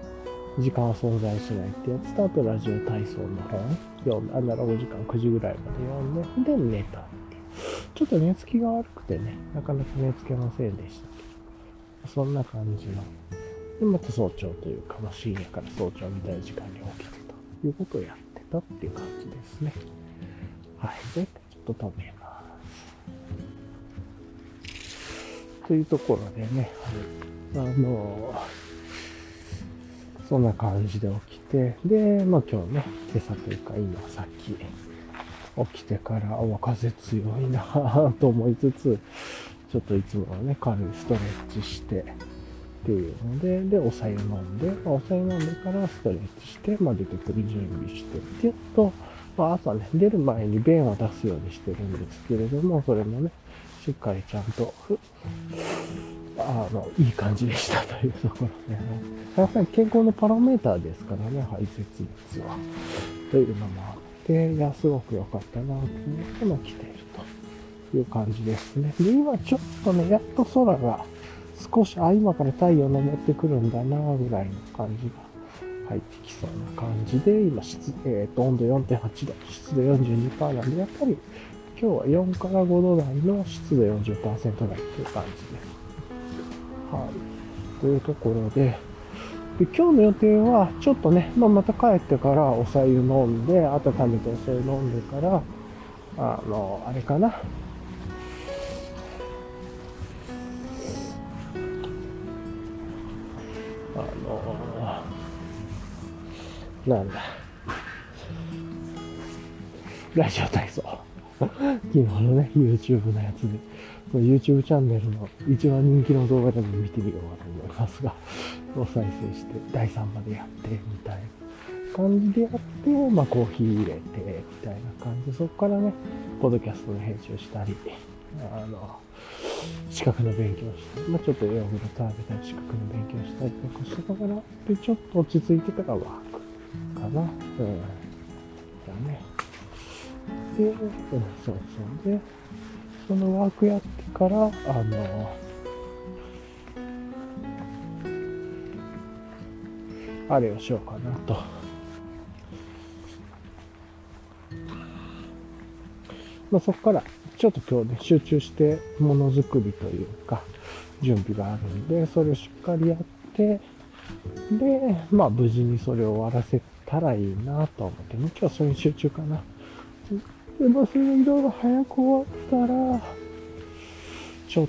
時間は存在しないってやつと、あとラジオ体操の本、読んだ、あ、6時間、9時ぐらいまで読んで、で、寝たっていう。ちょっと寝つきが悪くてね、なかなか寝つけませんでしたけど、そんな感じの。で、また早朝というか、まあ、深夜から早朝みたいな時間に起きてということをやってたっていう感じですね。はい。で、ちょっと止めというところでね、あの、そんな感じで起きて、で、まあ今日ね、今朝というか今さっき起きてから、お、風強いなと思いつつ、ちょっといつもはね、軽いストレッチして、っていうので、で、お茶湯飲んで、まあ、お茶湯飲んでからストレッチして、まあ出てくる準備してっていうと、まあ朝ね、出る前に便を出すようにしてるんですけれども、それもね、しっかりちゃんと、あの、いい感じでしたというところで、ね、やっぱり健康のパラメーターですからね、排泄物は。というのもあって、いや、すごく良かったなと思って、まあ、来ているという感じですね。で、今ちょっとね、やっと空が少し、あ、今から太陽昇ってくるんだな、ぐらいの感じが入ってきそうな感じで、今湿、え、ー、と、温度4.8度、湿度42%なんで、やっぱり今日は4から5度台の湿度40%台っていう感じです。はい。というところで、で今日の予定は、ちょっとね、まあ、また帰ってからお茶湯飲んで、温めてお茶湯飲んでから、あの、あれかな。あの、なんだ。ラジオ体操。昨日のね、YouTube のやつで、YouTube チャンネルの一番人気の動画でも見てみようかと思いますが、を再生して、第3までやって、みたいな感じでやって、まあコーヒー入れて、みたいな感じで、そこからね、ポッドキャストの編集したり、あの、資格の勉強して、まあちょっとヨーグルト食べたり、資格の勉強したりとかしてたから、で、ちょっと落ち着いてからワークかな。うん。だね。で、うん、そうそう。で、そのワークやってから、あの、あれをしようかなと。まあ、そこから、ちょっと今日ね、集中してものづくりというか、準備があるんで、それをしっかりやって、で、まあ無事にそれを終わらせたらいいなと思ってね、今日はそれに集中かな。で、まあそれいろいろ早く終わったら、ちょっ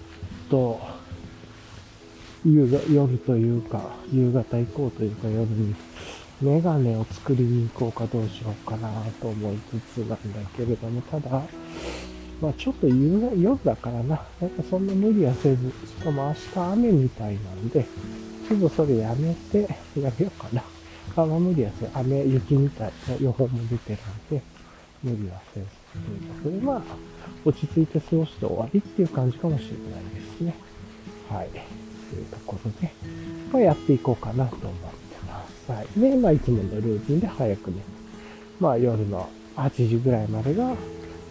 と、夕夜というか、夕方行こうというか夜に、メガネを作りに行こうかどうしようかなと思いつつなんだけれども、ただ、まあちょっと夕夜だからな、なんかそんな無理はせず、しかも明日雨みたいなんで、ちょっとそれやめて、やめようかな。あんま無理はせず、雨、雪みたいな予報も出てるんで、無理はせず、うことで、まあ、落ち着いて過ごして終わりっていう感じかもしれないですね。はい。というところで、まあ、やっていこうかなと思ってます。はい。で、まあ、いつものルーティンで早くね、まあ、夜の8時ぐらいまでが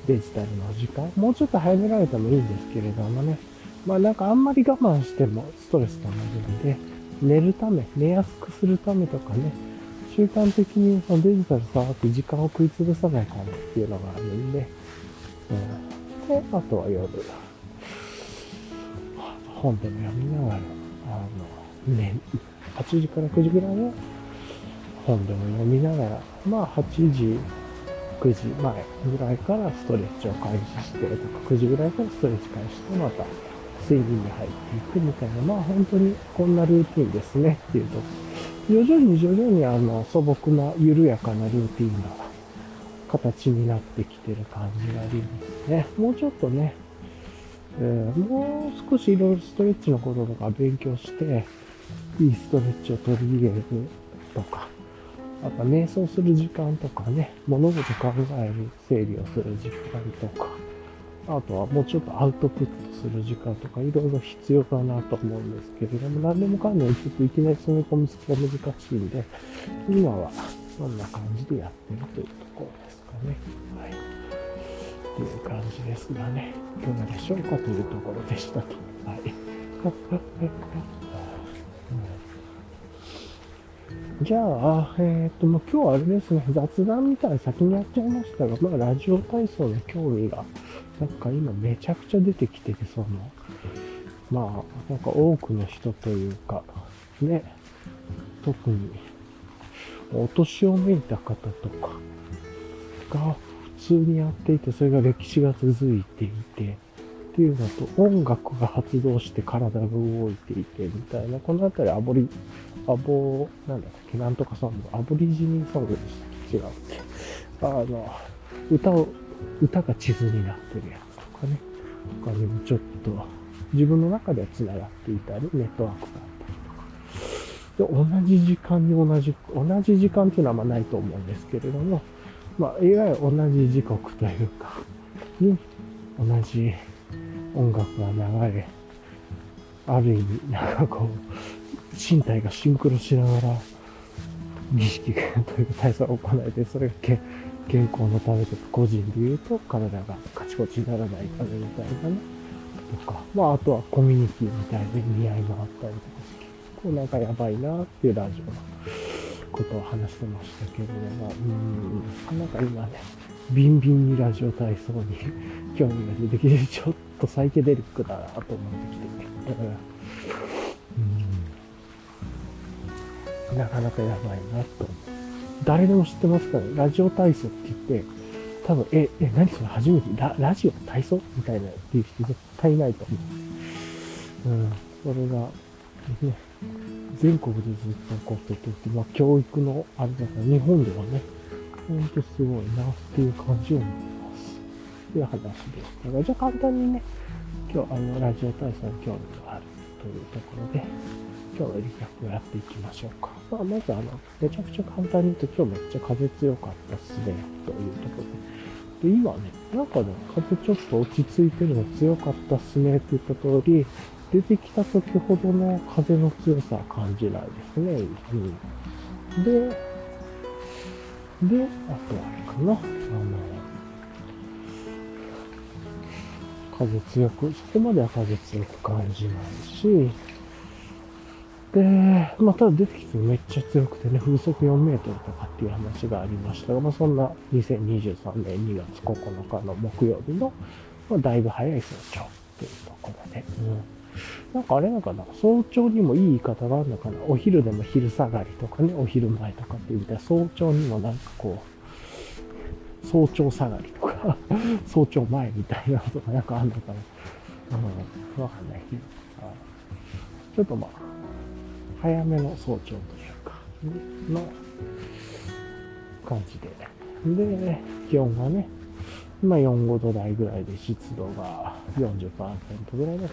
デジタルの時間。もうちょっと早められてもいいんですけれどもね、まあ、なんかあんまり我慢してもストレス溜まるんで、寝るため、寝やすくするためとかね、習慣的にそのデジタル触って時間を食いつぶさないかもっていうのがあるんで、うん、で、あとは夜、本でも読みながら、あの、ね、8時から9時ぐらいは本でも読みながら、まあ8時、9時前ぐらいからストレッチを開始してとか、9時ぐらいからストレッチ開始して、また睡眠に入っていくみたいな、まあ本当にこんなルーティンですねっていうところ、徐々に徐々にあの素朴な緩やかなルーティンが形になってきてる感じがありますね。もうちょっとね、えー、もう少しいろいろストレッチのこととか勉強して、いいストレッチを取り入れるとか、あと瞑想する時間とかね、物事考える、整理をする時間とか、あとはもうちょっとアウトプットする時間とかいろいろ必要かなと思うんですけれども、何でもかんでもちょっといきなり詰め込みつきが難しいんで、今はそんな感じでやってるというところですかね。はい。という感じですがね、いかがでしょうかというところでしたと。はい。じゃあ、えっ、と、もう今日はあれですね、雑談みたいな先にやっちゃいましたが、まあ、ラジオ体操の興味が、なんか今めちゃくちゃ出てきてて、その、まあ、なんか多くの人というか、ね、特に、お年をめいた方とかが普、通にやっていて、それが歴史が続いていて、っていうのと、音楽が発動して体が動いていて、みたいな、このあたりアボリ、アボ、なんだっけ、なんとかソング、アボリジニソングでしたっけ違うっけ。あの、歌を、歌が地図になってるやつとかね。他にもちょっと、自分の中では繋がっていたり、ネットワークがあったりとか。で、同じ時間に同じ、同じ時間っていうのはあんまないと思うんですけれども、まあ、いわゆる同じ時刻というか、に同じ音楽が流れ、ある意味、なんかこう、身体がシンクロしながら、儀式というか体操を行えて、それが健健康のためとか、個人で言うと体がカチコチにならないためみたいなね。とか、まあ、あとはコミュニティみたいで似合いがあったりとか、結構なんかやばいなっていうラジオのことを話してましたけれども、うん、なんか今ね、ビンビンにラジオ体操に 興味が出てきて、ちょっとサイケデリックだなと思ってきて、うん、なかなかやばいなと。誰でも知ってますから、ラジオ体操って言って、多分、え、え、何それ初めてララジオ体操みたいなっていう人絶対いないと思う。うん、それが、ね、全国でずっと起こってて、まあ、教育のあれだから、日本ではね、ほんとすごいなっていう感じを思います。っていう話でしたが、じゃあ簡単にね、今日、あの、ラジオ体操に興味があるというところで、今日のリキャップをやっていきましょうか。まあ、まずあの、めちゃくちゃ簡単に言うと今日めっちゃ風強かったっすね、というところで。で、今ね、なんかね、風ちょっと落ち着いてるの強かったっすねって言った通り、出てきた時ほどの風の強さは感じないですね。うん、で、で、あとはあれかな。あの、風強く、そこまでは風強く感じないし、で、まあ、ただ出てきてめっちゃ強くてね、風速4メートルとかっていう話がありましたが、まあ、そんな2023年2月9日の木曜日の、まあ、だいぶ早い早朝っていうところで、うん。なんかあれなのかな早朝にもいい言い方があるのかなお昼でも昼下がりとかね、お昼前とかっていうみたいな、早朝にもなんかこう、早朝下がりとか 早朝前みたいなのとかなんかあるのかな。うん、わかんないけど、ちょっとまあ、早めの早朝というか、の感じで。で、気温がね、今4、5度台ぐらいで湿度が40%ぐらいで、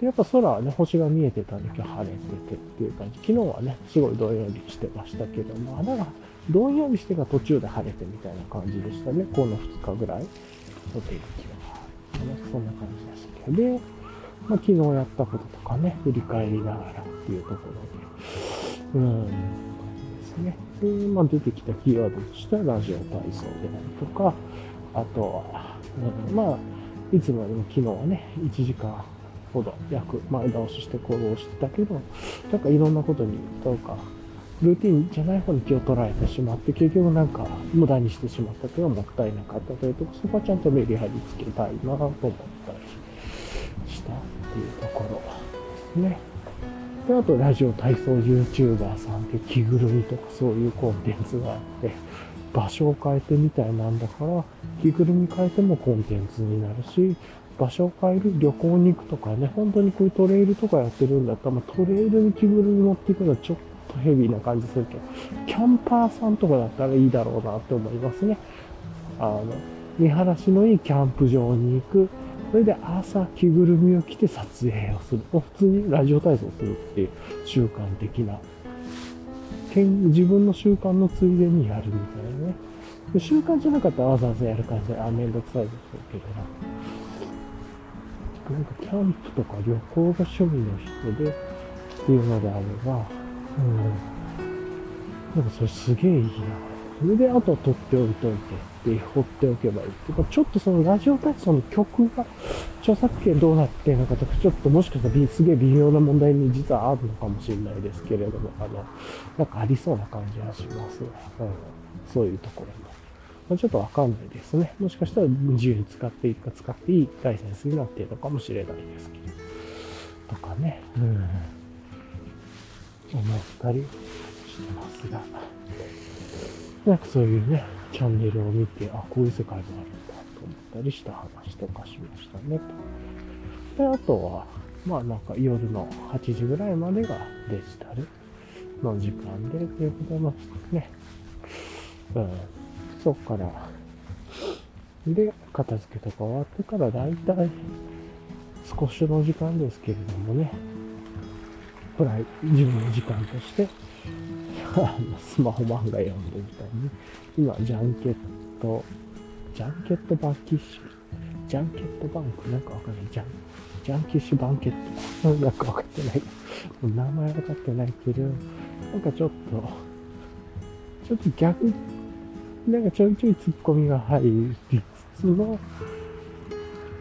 でやっぱ空はね、星が見えてた時は晴れててっていう感じ。昨日はね、すごいどんよりしてましたけども、花がどんよりしてが途中で晴れてみたいな感じでしたね。この2日ぐらいの天気は。そんな感じでしたけど。で、まあ、昨日やったこととかね、振り返りながらっていうところうん、ですね。で、まあ、出てきたキーワードとしては、ラジオ体操であるとか、あとは、うん、まあ、いつもよりも昨日はね、1時間ほど約前倒しして行動してたけど、なんかいろんなことに、どうか、ルーティンじゃない方に気を取られてしまって、結局なんか無駄にしてしまったというのはもったいなかったというところそこはちゃんとメリハリつけたいなと思ったりしたっていうところですね。で、あとラジオ体操 YouTuber さんで着ぐるみとかそういうコンテンツがあって、場所を変えてみたいなんだから、着ぐるみ変えてもコンテンツになるし、場所を変える旅行に行くとかね、本当にこういうトレイルとかやってるんだったら、ま、トレイルに着ぐるみ持っていくのはちょっとヘビーな感じするけど、キャンパーさんとかだったらいいだろうなって思いますね。あの、見晴らしのいいキャンプ場に行く、それで朝着ぐるみを着て撮影をする。普通にラジオ体操するっていう習慣的な。自分の習慣のついでにやるみたいなね。で習慣じゃなかったらわざわざやる感じで、あ、めんどくさいですけどな。なんかキャンプとか旅行が趣味の人でっていうのであれば、うん。なんかそれすげえいいな。それであとは撮っておいといて。って放っておけばいい。ちょっとそのラジオ体操の曲が著作権どうなってるのかとか、ちょっともしかしたらすげえ微妙な問題に実はあるのかもしれないですけれども、あの、なんかありそうな感じがします。うん、そういうところも。まあ、ちょっとわかんないですね。もしかしたら自由に使っていいか使っていいライセンスになっているのかもしれないですけど。とかね。うん。思ったりしてますが。なんかそういうね、チャンネルを見て、あ、こういう世界もあるんだと思ったりした話とかしましたね。で、あとは、まあなんか夜の8時ぐらいまでがデジタルの時間で、ということまね。うん。そっから、で、片付けとか終わってから、だいたい少しの時間ですけれどもね、プライ、自分の時間として、スマホ漫画読んでみたいに、今、ジャンケット、ジャンケットバンキッシュ、ジャンケットバンクなんかわかんない。ジャン、ジャンキッシュバンケット。なんかわかってない。名前わかってないけど、なんかちょっと、ちょっと逆、なんかちょいちょいツッコミが入りつつの、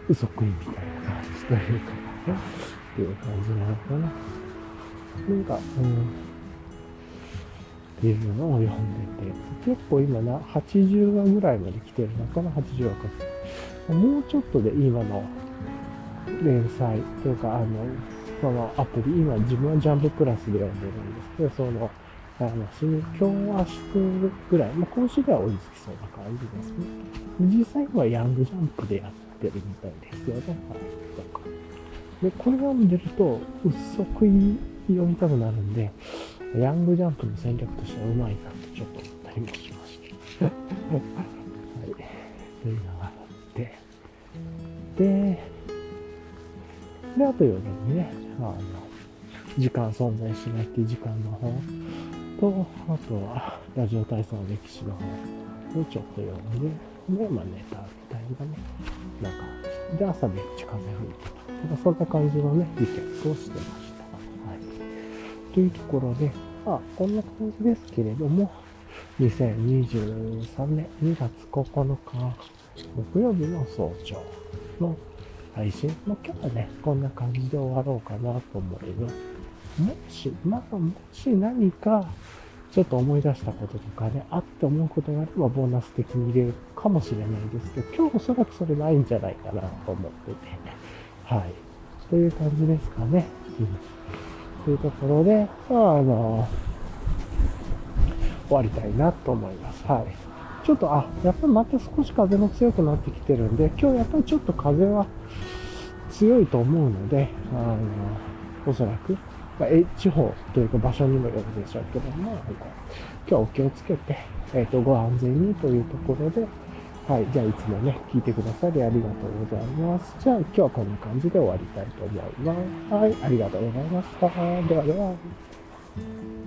嘘食いみたいな感じというか、っていう感じなのかな。なんか、うん、っていうのを読んでて、結構今な、80話ぐらいまで来てるのかな、80話か。もうちょっとで今の連載というか、あの、そのアプリ、今自分はジャンププラスで読んでるんですけど、その、あの、今日明日ぐらい、まあ、今週では追いつきそうな感じですね。実際はヤングジャンプでやってるみたいですよね。はい。とか。で、これ読んでると、薄く読みたくなるんで、ヤングジャンプの戦略としてはうまいなとちょっと思ったりもしました。はい。というのがあって。で、で、あと夜にね、あの、時間存在しないっていう時間の方と、あとは、ラジオ体操の歴史の方をちょっと読んで、で、まあ寝たみたいなね、な感じ。で、朝めっちゃ風吹いてた。そんな感じのね、リキャップをしてました。というところで、まあ、こんな感じですけれども、2023年2月9日木曜日の早朝の配信。まあ、今日はね、こんな感じで終わろうかなと思います。もし、まあ、もし何か、ちょっと思い出したこととかね、あって思うことがあれば、ボーナス的に入れるかもしれないですけど、今日おそらくそれないんじゃないかなと思ってて、はい。という感じですかね。うん。というところで、まあ、あの、終わりたいなと思います。はい。ちょっと、あ、やっぱりまた少し風も強くなってきてるんで、今日やっぱりちょっと風は強いと思うので、あの、おそらく、まあ、地方というか場所にもよるでしょうけども、今日お気をつけて、えっ、ー、と、ご安全にというところで、はい。じゃあ、いつもね、聞いてくださりありがとうございます。じゃあ、今日はこんな感じで終わりたいと思います。はい。ありがとうございました。ではでは。